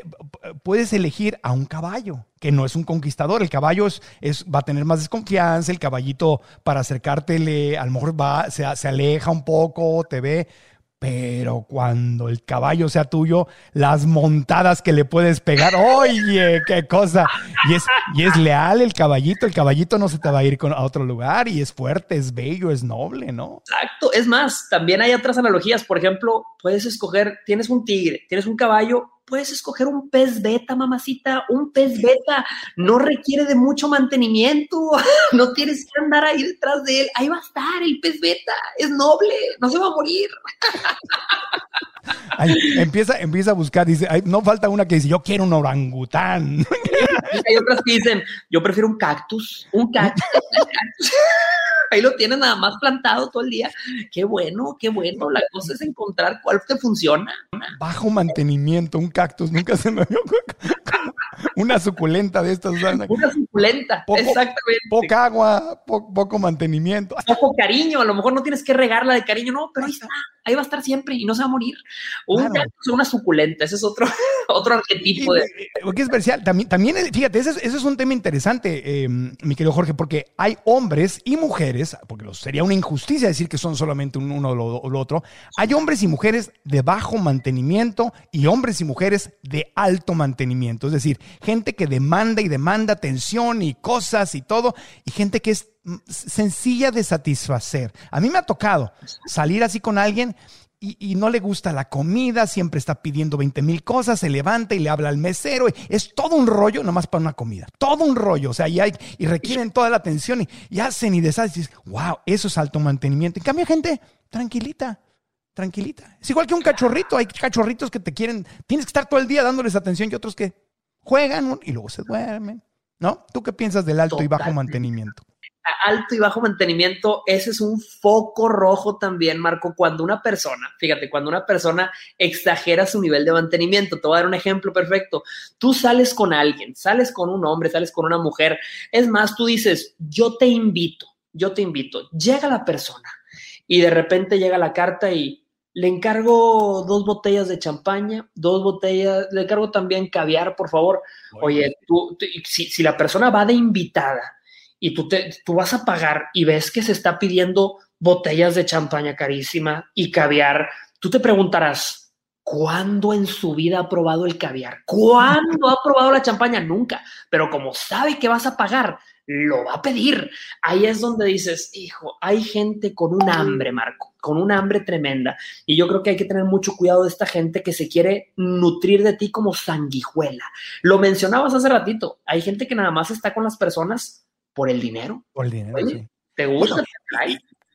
puedes elegir a un caballo, que no es un conquistador. El caballo es, va a tener más desconfianza, el caballito para acercártele, a lo mejor va, se, se aleja un poco, te ve, pero cuando el caballo sea tuyo, las montadas que le puedes pegar, oye, qué cosa. Y es, y es leal el caballito, el caballito no se te va a ir a otro lugar y es fuerte, es bello, es noble, ¿no? Exacto, es más, también hay otras analogías, por ejemplo, puedes escoger, tienes un tigre, tienes un caballo, puedes escoger un pez beta, mamacita, un pez beta, no requiere de mucho mantenimiento, no tienes que andar ahí detrás de él, ahí va a estar el pez beta, es noble, no se va a morir. empieza, empieza a buscar, dice, no falta una que dice, yo quiero un orangután. Hay otras que dicen, yo prefiero un cactus, un cactus. ahí lo tienes nada más plantado todo el día. Qué bueno, qué bueno. La cosa es encontrar cuál te funciona. Bajo mantenimiento, un cactus, nunca se me vio una suculenta de estas. Una suculenta, exactamente. Poca agua, poco mantenimiento. Poco cariño, a lo mejor no tienes que regarla de cariño, no, pero ahí está ahí va a estar siempre y no se va a morir. Un cactus o una suculenta, ese es otro, otro arquetipo. De... Qué especial. También, también fíjate, ese es, es, un tema interesante, em, mi querido Jorge, porque hay hombres y mujeres, porque sería una injusticia decir que son solamente uno o lo, otro, hay hombres y mujeres de bajo mantenimiento y hombres y mujeres de alto mantenimiento. Es decir, gente que demanda y demanda atención y cosas y todo, y gente que es mm, sencilla de satisfacer. A mí me ha tocado salir así con alguien y, no le gusta la comida, siempre está pidiendo 20 mil cosas, se levanta y le habla al mesero. Es todo un rollo nomás para una comida. Todo un rollo. O sea, y, hay, y requieren toda la atención y, hacen y deshacen. Wow, eso es alto mantenimiento. En cambio, gente tranquilita, tranquilita. Es igual que un cachorrito. Hay cachorritos que te quieren, tienes que estar todo el día dándoles atención y otros que juegan y luego se duermen. ¿No? ¿Tú qué piensas del alto y bajo mantenimiento? alto y bajo mantenimiento, ese es un foco rojo también, Marco, cuando una persona, fíjate, cuando una persona exagera su nivel de mantenimiento. Te voy a dar un ejemplo perfecto. Tú sales con alguien, sales con un hombre, sales con una mujer. Es más, tú dices, yo te invito, yo te invito. Llega la persona y de repente llega la carta y le encargo dos botellas de champaña, dos botellas, le encargo también caviar, por favor. Oye, tú, si, si la persona va de invitada, y tú, te, tú vas a pagar y ves que se está pidiendo botellas de champaña carísima y caviar, tú te preguntarás, ¿cuándo en su vida ha probado el caviar? ¿Cuándo ha probado la champaña? Nunca. Pero como sabe que vas a pagar, lo va a pedir. Ahí es donde dices, hijo, hay gente con un hambre, Marco, con un hambre tremenda. Y yo creo que hay que tener mucho cuidado de esta gente que se quiere nutrir de ti como sanguijuela. Lo mencionabas hace ratito, hay gente que nada más está con las personas por el dinero. Por el dinero, sí. ¿Te gusta?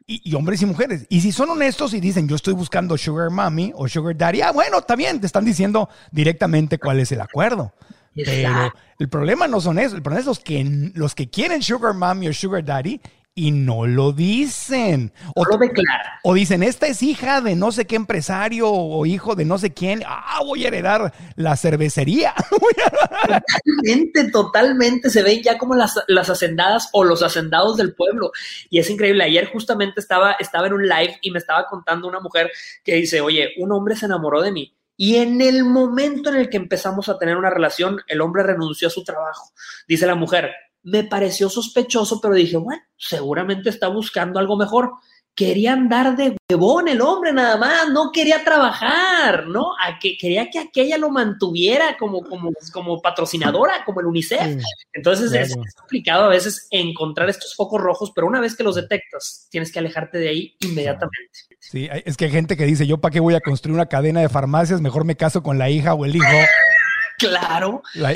y, hombres y mujeres. Y si son honestos y dicen, yo estoy buscando Sugar Mommy o Sugar Daddy, ah, bueno, también te están diciendo directamente cuál es el acuerdo. Pero el problema no son eso, el problema es los que, los que quieren Sugar Mommy o Sugar Daddy y no lo dicen. O, lo declara. O dicen, esta es hija de no sé qué empresario o hijo de no sé quién. Ah, voy a heredar la cervecería. totalmente, totalmente. Se ven ya como las, las hacendadas o los hacendados del pueblo. Y es increíble. Ayer justamente estaba, estaba en un live y me estaba contando una mujer que dice, oye, un hombre se enamoró de mí. Y en el momento en el que empezamos a tener una relación, el hombre renunció a su trabajo. Dice la mujer, me pareció sospechoso, pero dije, bueno, seguramente está buscando algo mejor. Quería andar de huevón el hombre nada más, no quería trabajar, ¿no? A que, quería que aquella lo mantuviera como, como, como patrocinadora, como el UNICEF. Entonces es, complicado a veces encontrar estos focos rojos, pero una vez que los detectas, tienes que alejarte de ahí inmediatamente. Sí, es que hay gente que dice, yo para qué voy a construir una cadena de farmacias, mejor me caso con la hija o el hijo Claro. La,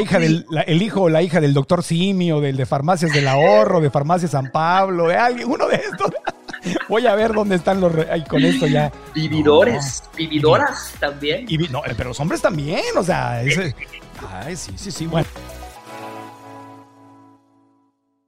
hija del, el hijo o la hija del doctor Simio, del de Farmacias del Ahorro, de Farmacias San Pablo, de alguien, uno de estos. Voy a ver dónde están los. Ay, con esto ya. Vividores, vividoras también. no, pero los hombres también, o sea. ay, sí, sí, sí, bueno.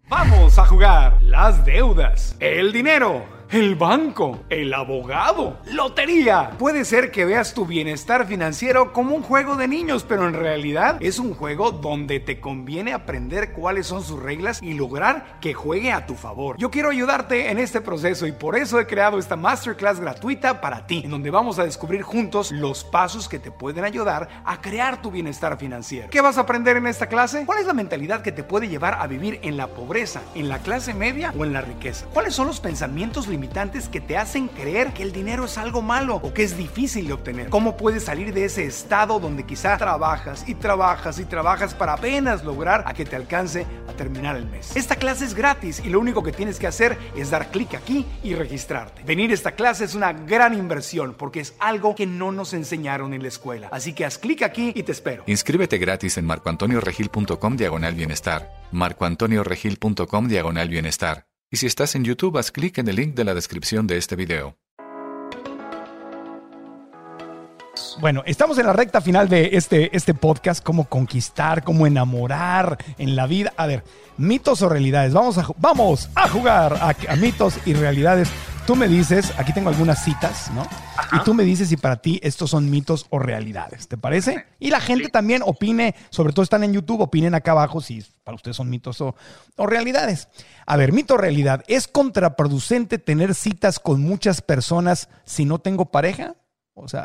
Vamos a jugar las deudas, el dinero el banco, el abogado, lotería. Puede ser que veas tu bienestar financiero como un juego de niños, pero en realidad es un juego donde te conviene aprender cuáles son sus reglas y lograr que juegue a tu favor. Yo quiero ayudarte en este proceso y por eso he creado esta masterclass gratuita para ti, en donde vamos a descubrir juntos los pasos que te pueden ayudar a crear tu bienestar financiero. ¿Qué vas a aprender en esta clase? ¿Cuál es la mentalidad que te puede llevar a vivir en la pobreza, en la clase media o en la riqueza? ¿Cuáles son los pensamientos limitados? Que te hacen creer que el dinero es algo malo o que es difícil de obtener. ¿Cómo puedes salir de ese estado donde quizá trabajas y trabajas y trabajas para apenas lograr a que te alcance a terminar el mes? Esta clase es gratis y lo único que tienes que hacer es dar clic aquí y registrarte. Venir a esta clase es una gran inversión porque es algo que no nos enseñaron en la escuela. Así que haz clic aquí y te espero. Inscríbete gratis en marcoantonioregil.com diagonal bienestar. marcoantonioregil.com diagonal bienestar. Y si estás en YouTube, haz clic en el link de la descripción de este video. Bueno, estamos en la recta final de este, este podcast, cómo conquistar, cómo enamorar en la vida. A ver, mitos o realidades. Vamos a, vamos a jugar a mitos y realidades Tú me dices, aquí tengo algunas citas, ¿no? Y tú me dices si para ti estos son mitos o realidades, ¿te parece? Y la gente también opine, sobre todo están en YouTube, opinen acá abajo si para ustedes son mitos o, o realidades. A ver, mito o realidad, ¿es contraproducente tener citas con muchas personas si no tengo pareja? O sea,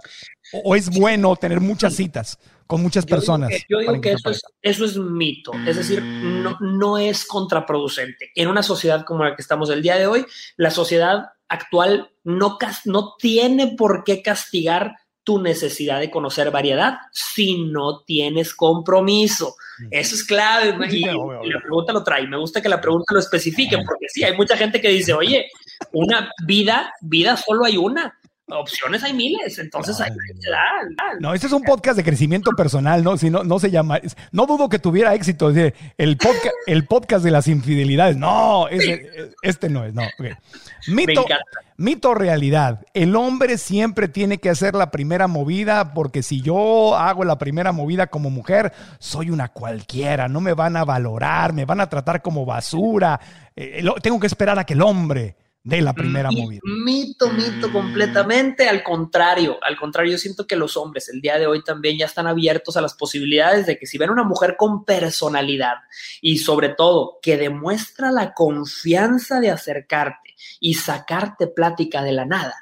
¿o es bueno tener muchas citas? con muchas personas. yo digo que eso es, eso es mito, es decir, no, no es contraproducente. En una sociedad como la que estamos el día de hoy, la sociedad actual no, no tiene por qué castigar tu necesidad de conocer variedad si no tienes compromiso. Eso es clave. Y, la pregunta lo trae. Me gusta que la pregunta lo especifique, porque sí, hay mucha gente que dice, oye, una vida, vida solo hay una opciones hay miles, entonces hay, No, este es un podcast de crecimiento personal, ¿no? Si no, no se llama, no dudo que tuviera éxito, el podcast, el podcast de las infidelidades, no, este, no es, no. Mito, mito realidad, el hombre siempre tiene que hacer la primera movida porque si yo hago la primera movida como mujer, soy una cualquiera, no me van a valorar, me van a tratar como basura, eh, tengo que esperar a que el hombre de la primera movida. Mito, mito completamente. Al contrario, al contrario, yo siento que los hombres el día de hoy también ya están abiertos a las posibilidades de que si ven una mujer con personalidad y sobre todo que demuestra la confianza de acercarte y sacarte plática de la nada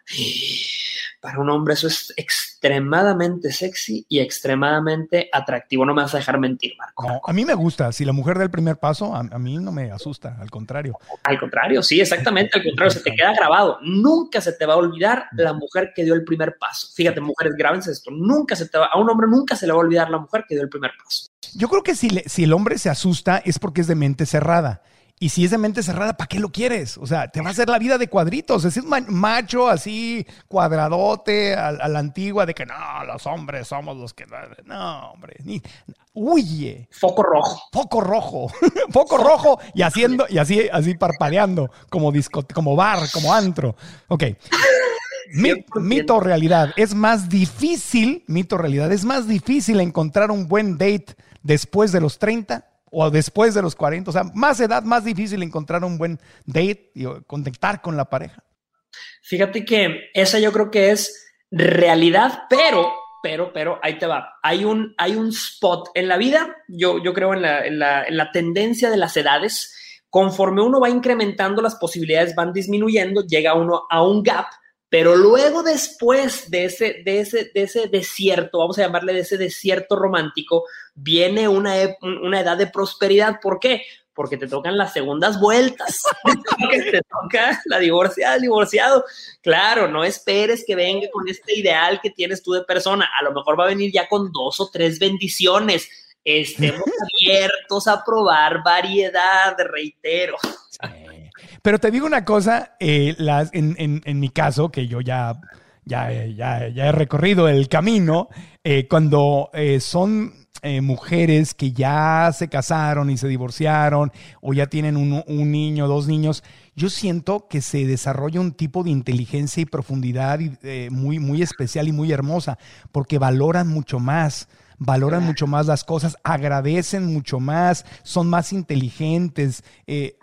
para un hombre eso es extremadamente sexy y extremadamente atractivo. No me vas a dejar mentir, Marco. a mí me gusta. Si la mujer da el primer paso, a, mí no me asusta, al contrario. Al contrario, sí, exactamente al contrario. Se te queda grabado. Nunca se te va a olvidar la mujer que dio el primer paso. Fíjate, mujeres, grábense esto. Nunca se te va, a un hombre nunca se le va a olvidar la mujer que dio el primer paso. Yo creo que si, si el hombre se asusta es porque es de mente cerrada. Y si es de mente cerrada, ¿para qué lo quieres? O sea, te va a hacer la vida de cuadritos. Es macho así, cuadradote, a, la antigua, de que no, los hombres somos los que. No, hombre. Ni, huye. Foco rojo. Foco rojo. Foco rojo y haciendo, y así, así parpadeando, como disco, como bar, como antro. Ok. mito realidad. Es más difícil, mito realidad, es más difícil encontrar un buen date después de los 30 o después de los 40, o sea, más edad, más difícil encontrar un buen date y conectar con la pareja. Fíjate que esa yo creo que es realidad, pero, pero, pero, ahí te va. Hay un, hay un spot en la vida, yo, yo creo en la, en, la, en la tendencia de las edades, conforme uno va incrementando, las posibilidades van disminuyendo, llega uno a un gap pero luego después de ese, de ese, de ese desierto, vamos a llamarle de ese desierto romántico, viene una, una edad de prosperidad. ¿Por qué? Porque te tocan las segundas vueltas. te toca la divorciada, el divorciado. Claro, no esperes que venga con este ideal que tienes tú de persona. A lo mejor va a venir ya con dos o tres bendiciones. Estemos abiertos a probar variedad, reitero. Pero te digo una cosa, eh, las, en, mi caso, que yo ya, ya, ya, he recorrido el camino, eh, cuando eh, son mujeres que ya se casaron y se divorciaron o ya tienen un, un niño, dos niños, yo siento que se desarrolla un tipo de inteligencia y profundidad muy, muy especial y muy hermosa, porque valoran mucho más valoran mucho más las cosas, agradecen mucho más, son más inteligentes. Eh,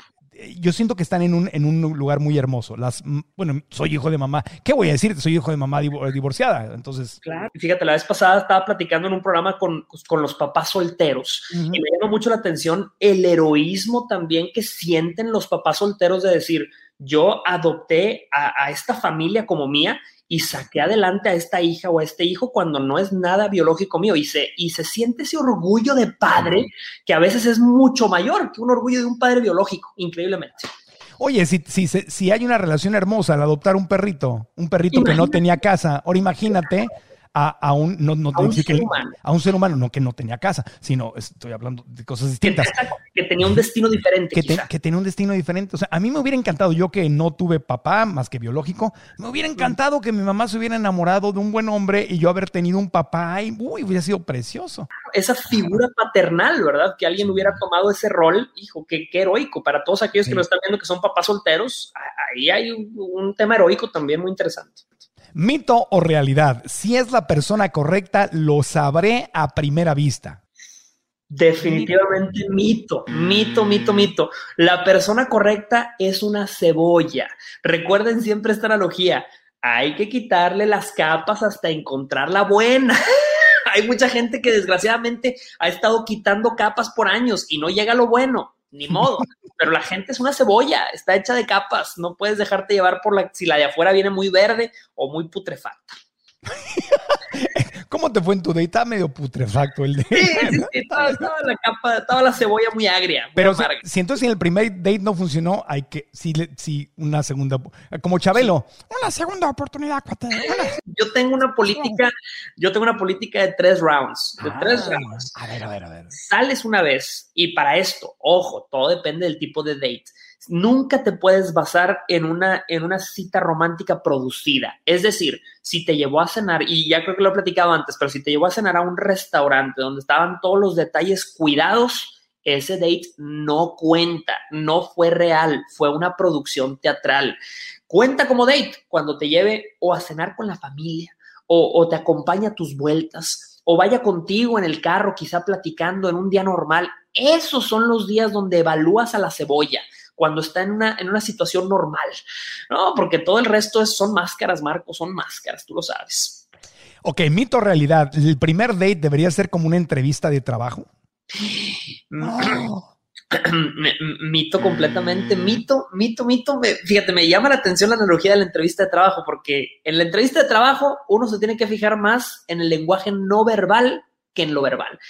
yo siento que están en un, en un lugar muy hermoso. Las, bueno, soy hijo de mamá. ¿Qué voy a decir? Soy hijo de mamá divorciada. Entonces. Claro. Fíjate, la vez pasada estaba platicando en un programa con, con los papás solteros y me llama mucho la atención el heroísmo también que sienten los papás solteros de decir, yo adopté a, a esta familia como mía y saqué adelante a esta hija o a este hijo cuando no es nada biológico mío y se, y se siente ese orgullo de padre que a veces es mucho mayor que un orgullo de un padre biológico, increíblemente. Oye, si, si, si hay una relación hermosa al adoptar un perrito, un perrito que no tenía casa, ahora imagínate a, un, no, no a, un ser humano. a un ser humano, no que no tenía casa, sino estoy hablando de cosas distintas. Que, tenía un destino diferente. Que, que, tenía un destino diferente. O sea, a mí me hubiera encantado, yo que no tuve papá más que biológico, me hubiera encantado que mi mamá se hubiera enamorado de un buen hombre y yo haber tenido un papá y uy, hubiera sido precioso. Esa figura paternal, ¿verdad? Que alguien hubiera tomado ese rol, hijo, qué, qué heroico. Para todos aquellos que nos están viendo que son papás solteros, ahí hay un tema heroico también muy interesante. Mito o realidad, si es la persona correcta, lo sabré a primera vista. Definitivamente mito, mito, mito, mito. La persona correcta es una cebolla. Recuerden siempre esta analogía. Hay que quitarle las capas hasta encontrar la buena. Hay mucha gente que desgraciadamente ha estado quitando capas por años y no llega a lo bueno. Ni modo. Pero la gente es una cebolla, está hecha de capas. No puedes dejarte llevar por la si la de afuera viene muy verde o muy putrefacta. ¿Cómo te fue en tu date? Está medio putrefacto el date. Sí, sí, sí, estaba, estaba la capa, estaba la cebolla muy agria. muy Pero si, entonces en el primer date no funcionó, hay que, sí, sí, una segunda, como Chabelo, una segunda oportunidad, cuate. Yo tengo una política, yo tengo una política de tres rounds, de tres Ah, rounds. A ver, a ver, a ver. Sales una vez y para esto, ojo, todo depende del tipo de date. Nunca te puedes basar en una, en una cita romántica producida. Es decir, si te llevó a cenar, y ya creo que lo he platicado antes, pero si te llevó a cenar a un restaurante donde estaban todos los detalles cuidados, ese date no cuenta, no fue real, fue una producción teatral. Cuenta como date cuando te lleve o a cenar con la familia o, o te acompaña a tus vueltas o vaya contigo en el carro, quizá platicando en un día normal. Esos son los días donde evalúas a la cebolla, cuando está en una, en una situación normal. No, porque todo el resto es, son máscaras, Marco, son máscaras, tú lo sabes. Ok, mito realidad. El primer date debería ser como una entrevista de trabajo. Me- mito completamente, mito, mito, mito. Me- fíjate, me llama la atención la analogía de la entrevista de trabajo, porque en la entrevista de trabajo uno se tiene que fijar más en el lenguaje no verbal que en lo verbal.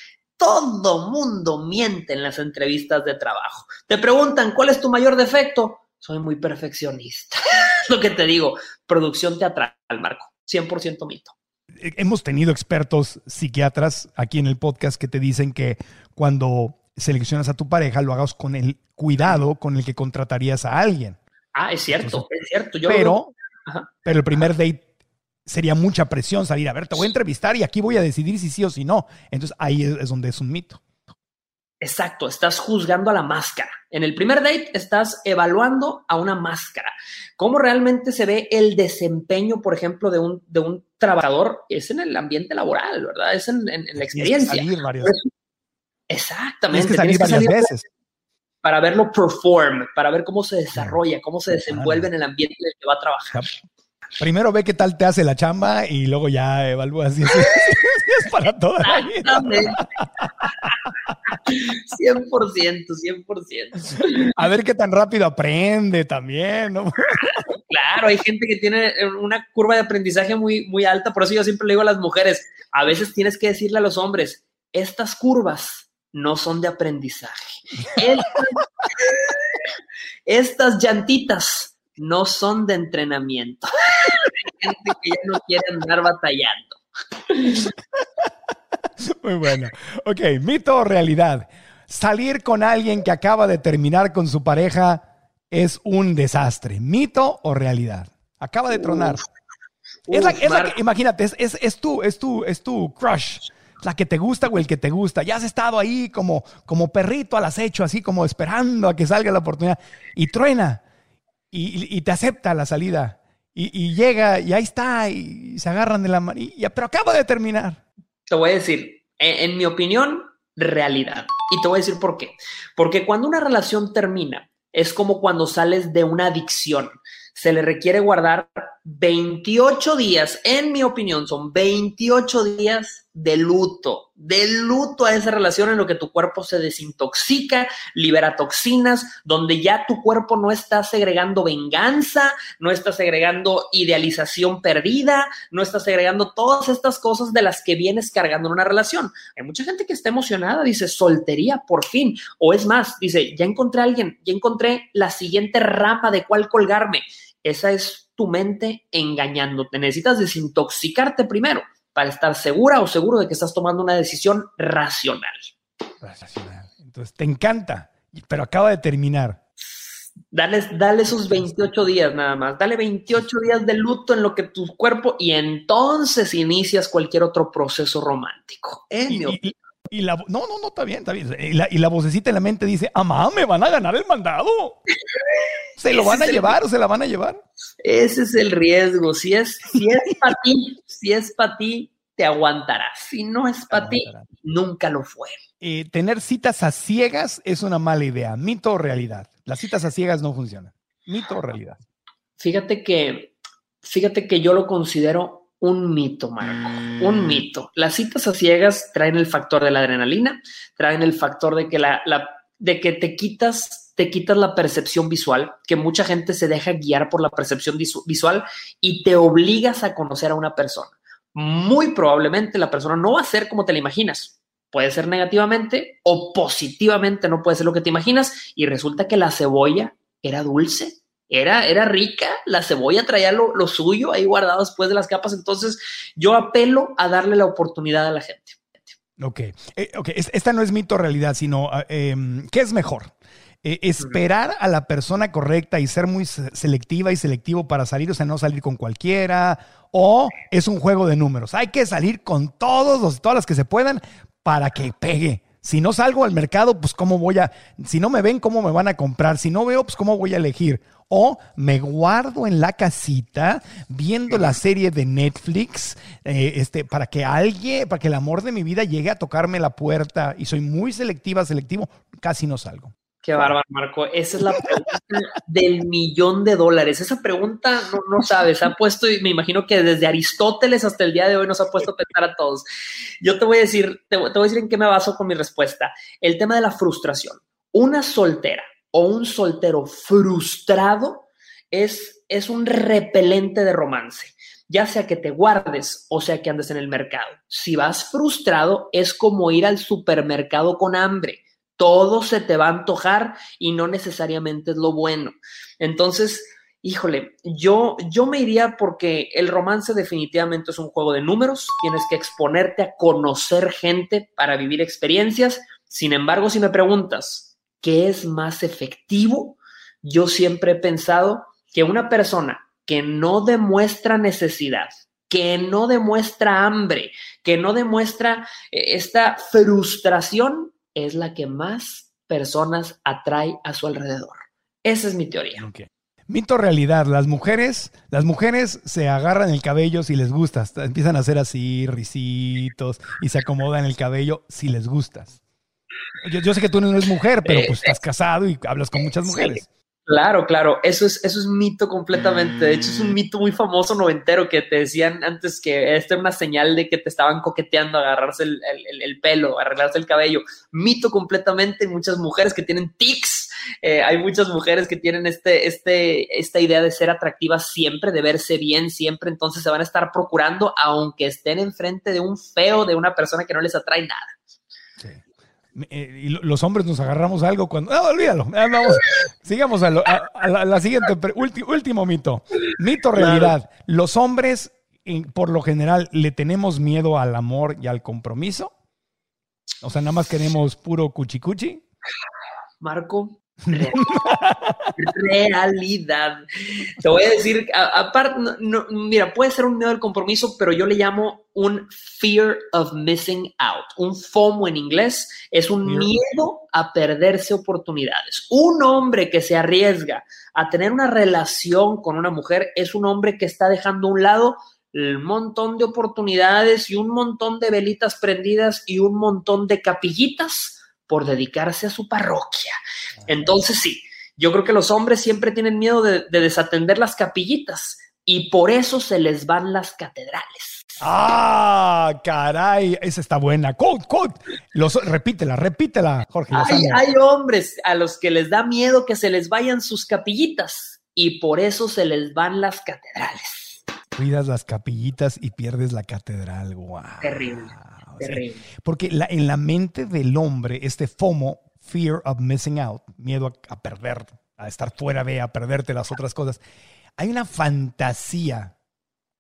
Todo mundo miente en las entrevistas de trabajo. Te preguntan, ¿cuál es tu mayor defecto? Soy muy perfeccionista. Lo que te digo, producción teatral, Marco, 100% mito. Eh, Hemos tenido expertos psiquiatras aquí en el podcast que te dicen que cuando seleccionas a tu pareja lo hagas con el cuidado con el que contratarías a alguien. Ah, es cierto, Entonces, es cierto. Yo Pero, pero el primer date sería mucha presión salir a ver, te voy a entrevistar y aquí voy a decidir si sí o si no. Entonces ahí es, es donde es un mito. Exacto, estás juzgando a la máscara. En el primer date estás evaluando a una máscara. ¿Cómo realmente se ve el desempeño, por ejemplo, de un, de un trabajador? Es en el ambiente laboral, ¿verdad? Es en, en- en la Tienes que experiencia. salir varias, eso- tienes Exactamente. que salir tienes que varias salir veces. para verlo perform, para ver cómo se desarrolla, cómo se desenvuelve en el ambiente en el que va a trabajar. Primero ve qué tal te hace la chamba y luego ya evalúas si es, si es para toda la vida. Exactamente. 100%, 100%. A ver qué tan rápido aprende también, ¿no? Claro, hay gente que tiene una curva de aprendizaje muy, muy alta, por eso yo siempre le digo a las mujeres, a veces tienes que decirle a los hombres, estas curvas no son de aprendizaje. Estas, estas llantitas no son de entrenamiento. Hay gente que ya no quiere andar batallando. Muy bueno. Ok, mito o realidad. Salir con alguien que acaba de terminar con su pareja es un desastre. ¿Mito o realidad? Acaba de tronar. es la, es la que, imagínate, es, es, es tu, es, tu, es tu crush. La que te gusta o el que te gusta. Ya has estado ahí como, como perrito al acecho, así como esperando a que salga la oportunidad. Y truena. Y, te acepta la salida. Y, llega y ahí está. Y se agarran de la mano. y- Pero acaba de terminar. Te voy a decir, en, en mi opinión, realidad. Y te voy a decir por qué. Porque cuando una relación termina, es como cuando sales de una adicción. Se le requiere guardar 28 días, en mi opinión, son 28 días de luto, de luto a esa relación en lo que tu cuerpo se desintoxica, libera toxinas, donde ya tu cuerpo no está segregando venganza, no está segregando idealización perdida, no está segregando todas estas cosas de las que vienes cargando en una relación. Hay mucha gente que está emocionada, dice soltería por fin, o es más, dice, ya encontré a alguien, ya encontré la siguiente rama de cuál colgarme. Esa es tu mente engañándote. Necesitas desintoxicarte primero para estar segura o seguro de que estás tomando una decisión racional. Entonces, te encanta, pero acaba de terminar. Dale, dale esos 28 días nada más. Dale 28 días de luto en lo que tu cuerpo y entonces inicias cualquier otro proceso romántico. Mi Y, opinión. y- y la, no, no, no, está bien, está bien. Y la, y la vocecita en la mente dice, amá, me van a ganar el mandado. ¿Se lo van a el- llevar o se la van a llevar? Ese es el riesgo. Si es, si es para ti, si es para ti, te aguantarás. Si no es para ti, nunca lo fue. Eh, tener citas a ciegas es una mala idea. ¿Mito o realidad? Las citas a ciegas no funcionan. ¿Mito o realidad? Fíjate que, fíjate que yo lo considero un mito, Marco. Un mito. Las citas a ciegas traen el factor de la adrenalina, traen el factor de que la, la- de que te quitas, te quitas la percepción visual, que mucha gente se deja guiar por la percepción visu- visual y te obligas a conocer a una persona. muy probablemente la persona no va a ser como te la imaginas. Puede ser negativamente o positivamente, no puede ser lo que te imaginas. Y resulta que la cebolla era dulce, era, era rica, la cebolla traía lo, lo suyo ahí guardado después de las capas. Entonces yo apelo a darle la oportunidad a la gente. Ok, eh, esta no es mito realidad, sino eh, ¿qué es mejor? Eh, esperar a la persona correcta y ser muy selectiva y selectivo para salir, o sea, no salir con cualquiera, o es un juego de números. Hay que salir con todos los, todas las que se puedan para que pegue. Si no salgo al mercado, pues cómo voy a, si no me ven, cómo me van a comprar. Si no veo, pues cómo voy a elegir. O me guardo en la casita viendo la serie de Netflix, eh, este, para que alguien, para que el amor de mi vida llegue a tocarme la puerta. Y soy muy selectiva, selectivo, casi no salgo. Qué bárbaro, Marco. Esa es la pregunta del millón de dólares. Esa pregunta no, no sabes, ha puesto, y me imagino que desde Aristóteles hasta el día de hoy nos ha puesto a pensar a todos. Yo te voy a decir, te, voy a decir en qué me baso con mi respuesta. El tema de la frustración. Una soltera o un soltero frustrado es, es un repelente de romance ya sea que te guardes o sea que andes en el mercado. Si vas frustrado, es como ir al supermercado con hambre todo se te va a antojar y no necesariamente es lo bueno. Entonces, híjole, yo, yo me iría porque el romance definitivamente es un juego de números, tienes que exponerte a conocer gente para vivir experiencias. Sin embargo, si me preguntas, ¿qué es más efectivo? Yo siempre he pensado que una persona que no demuestra necesidad, que no demuestra hambre, que no demuestra eh, esta frustración, es la que más personas atrae a su alrededor. Esa es mi teoría. Mito realidad, las mujeres, las mujeres se agarran el cabello si les gusta, empiezan a hacer así risitos y se acomodan el cabello si les gustas. Yo, sé que tú no eres mujer, pero pues estás casado y hablas con muchas mujeres. Claro, claro, eso es, eso es mito completamente. De hecho, es un mm. mito muy famoso noventero que te decían antes que esta era una señal de que te estaban coqueteando, agarrarse el, el, pelo, arreglarse el cabello. Mito completamente. Muchas mujeres que tienen tics, eh, hay muchas mujeres que tienen este, este, esta idea de ser atractivas siempre, de verse bien siempre. Entonces se van a estar procurando, aunque estén enfrente de un feo, de una persona que no les atrae nada. Eh, y los hombres nos agarramos algo cuando. No, olvídalo. Vamos, sigamos a, la, siguiente. último mito. Mito realidad. Los hombres, por lo general, le tenemos miedo al amor y al compromiso. O sea, nada más queremos puro cuchicuchi. Marco, Realidad. Te voy a decir, aparte, no, mira, puede ser un miedo al compromiso, pero yo le llamo un fear of missing out. Un FOMO en inglés es un miedo a perderse oportunidades. Un hombre que se arriesga a tener una relación con una mujer es un hombre que está dejando a un lado un montón de oportunidades y un montón de velitas prendidas y un montón de capillitas por dedicarse a su parroquia. Entonces sí, yo creo que los hombres siempre tienen miedo de, desatender las capillitas y por eso se les van las catedrales. Ah, caray, esa está buena. Code, code. repítela, repítela, Jorge. Hay, hay, hombres a los que les da miedo que se les vayan sus capillitas y por eso se les van las catedrales. Cuidas las capillitas y pierdes la catedral. Wow. Terrible porque en la mente del hombre, este FOMO, fear of missing out, miedo a, perder, a estar fuera de, a perderte las otras cosas, hay una fantasía,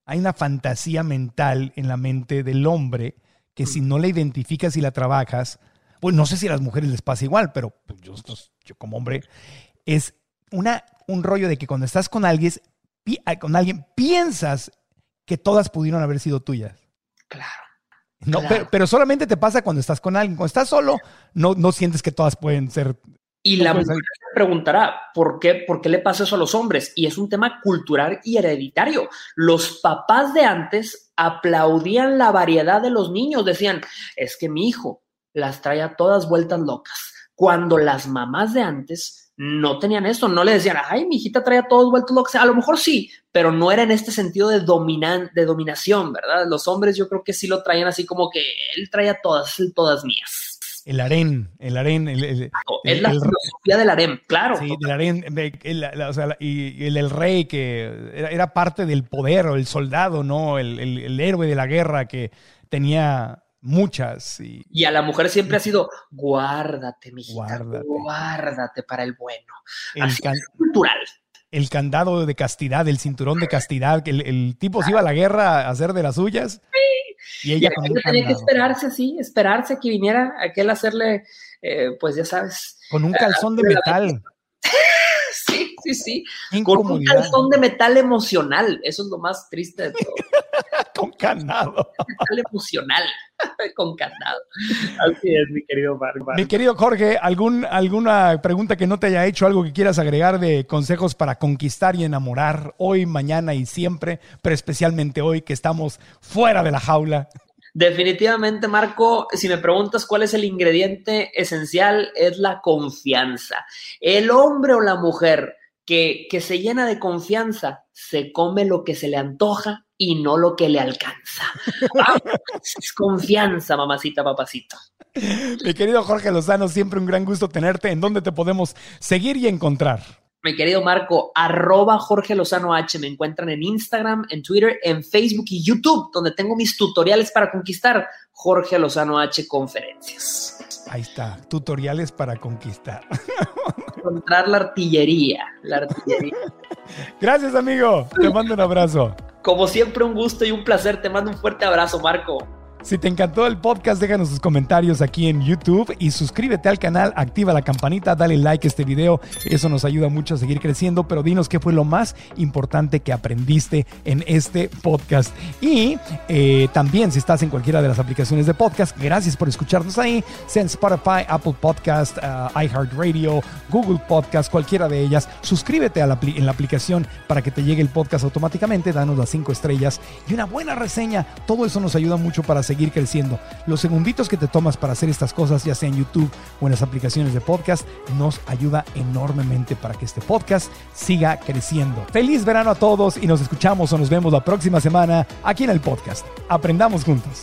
hay una fantasía mental en la mente del hombre que si no la identificas y la trabajas, pues no sé si a las mujeres les pasa igual, pero pues, yo, yo como hombre, es una, un rollo de que cuando estás con alguien, con alguien piensas que todas pudieron haber sido tuyas. Claro. No, pero, solamente te pasa cuando estás con alguien. Cuando estás solo, no, no sientes que todas pueden ser. Y la mujer se preguntará, ¿por qué, ¿por qué le pasa eso a los hombres? Y es un tema cultural y hereditario. Los papás de antes aplaudían la variedad de los niños. Decían, es que mi hijo las trae a todas vueltas locas. Cuando las mamás de antes no tenían eso, no le decían, ay, mi hijita trae a todos vueltos locos. A lo mejor sí, pero no era en este sentido de, dominan, de dominación, ¿verdad? Los hombres yo creo que sí lo traían así como que él trae a todas, todas mías. El harén, el harén. El, el- es la el- filosofía del harem, claro. Sí, del harén, o sea, y el, el rey que era, era parte del poder, o el soldado, ¿no? El héroe de la guerra que tenía muchas. Y, Y a la mujer siempre ha sido, guárdate, mijita, Guárdate. guárdate, para el bueno. el, Así es cultural. el candado de castidad, el cinturón de castidad, que el, el tipo se iba a la guerra a hacer de las suyas. Y Y ella aquello tenía que esperarse así, esperarse a que viniera aquel a hacerle, eh, pues ya sabes. Con un calzón de metal. Sí, sí, sí. Con un calzón de metal emocional. Eso es lo más triste de todo. Con candado. emocional. Con candado. Así es, mi querido Bárbara. Mi querido Jorge, ¿algún, ¿alguna pregunta que no te haya hecho, algo que quieras agregar de consejos para conquistar y enamorar hoy, mañana y siempre, pero especialmente hoy que estamos fuera de la jaula? Definitivamente, Marco, si me preguntas cuál es el ingrediente esencial, es la confianza. El hombre o la mujer que, que se llena de confianza se come lo que se le antoja y no lo que le alcanza. Es confianza, mamacita, papacito. Mi querido Jorge Lozano, siempre un gran gusto tenerte. ¿En dónde te podemos seguir y encontrar? Mi querido Marco, arroba Jorge Lozano H. Me encuentran en Instagram, en Twitter, en Facebook y YouTube, donde tengo mis tutoriales para conquistar Jorge Lozano H Conferencias. Ahí está, tutoriales para conquistar. Encontrar la artillería, la artillería. Gracias, amigo. Te mando un abrazo. Como siempre, un gusto y un placer. Te mando un fuerte abrazo, Marco. Si te encantó el podcast, déjanos tus comentarios aquí en YouTube y suscríbete al canal, activa la campanita, dale like a este video, eso nos ayuda mucho a seguir creciendo, pero dinos qué fue lo más importante que aprendiste en este podcast. Y eh, también si estás en cualquiera de las aplicaciones de podcast, gracias por escucharnos ahí, sea en Spotify, Apple Podcast, uh, iHeartRadio, Google Podcast, cualquiera de ellas, suscríbete a la, en la aplicación para que te llegue el podcast automáticamente, danos las cinco estrellas y una buena reseña, todo eso nos ayuda mucho para seguir creciendo. Los segunditos que te tomas para hacer estas cosas, ya sea en YouTube o en las aplicaciones de podcast, nos ayuda enormemente para que este podcast siga creciendo. Feliz verano a todos y nos escuchamos o nos vemos la próxima semana aquí en el podcast. Aprendamos juntos.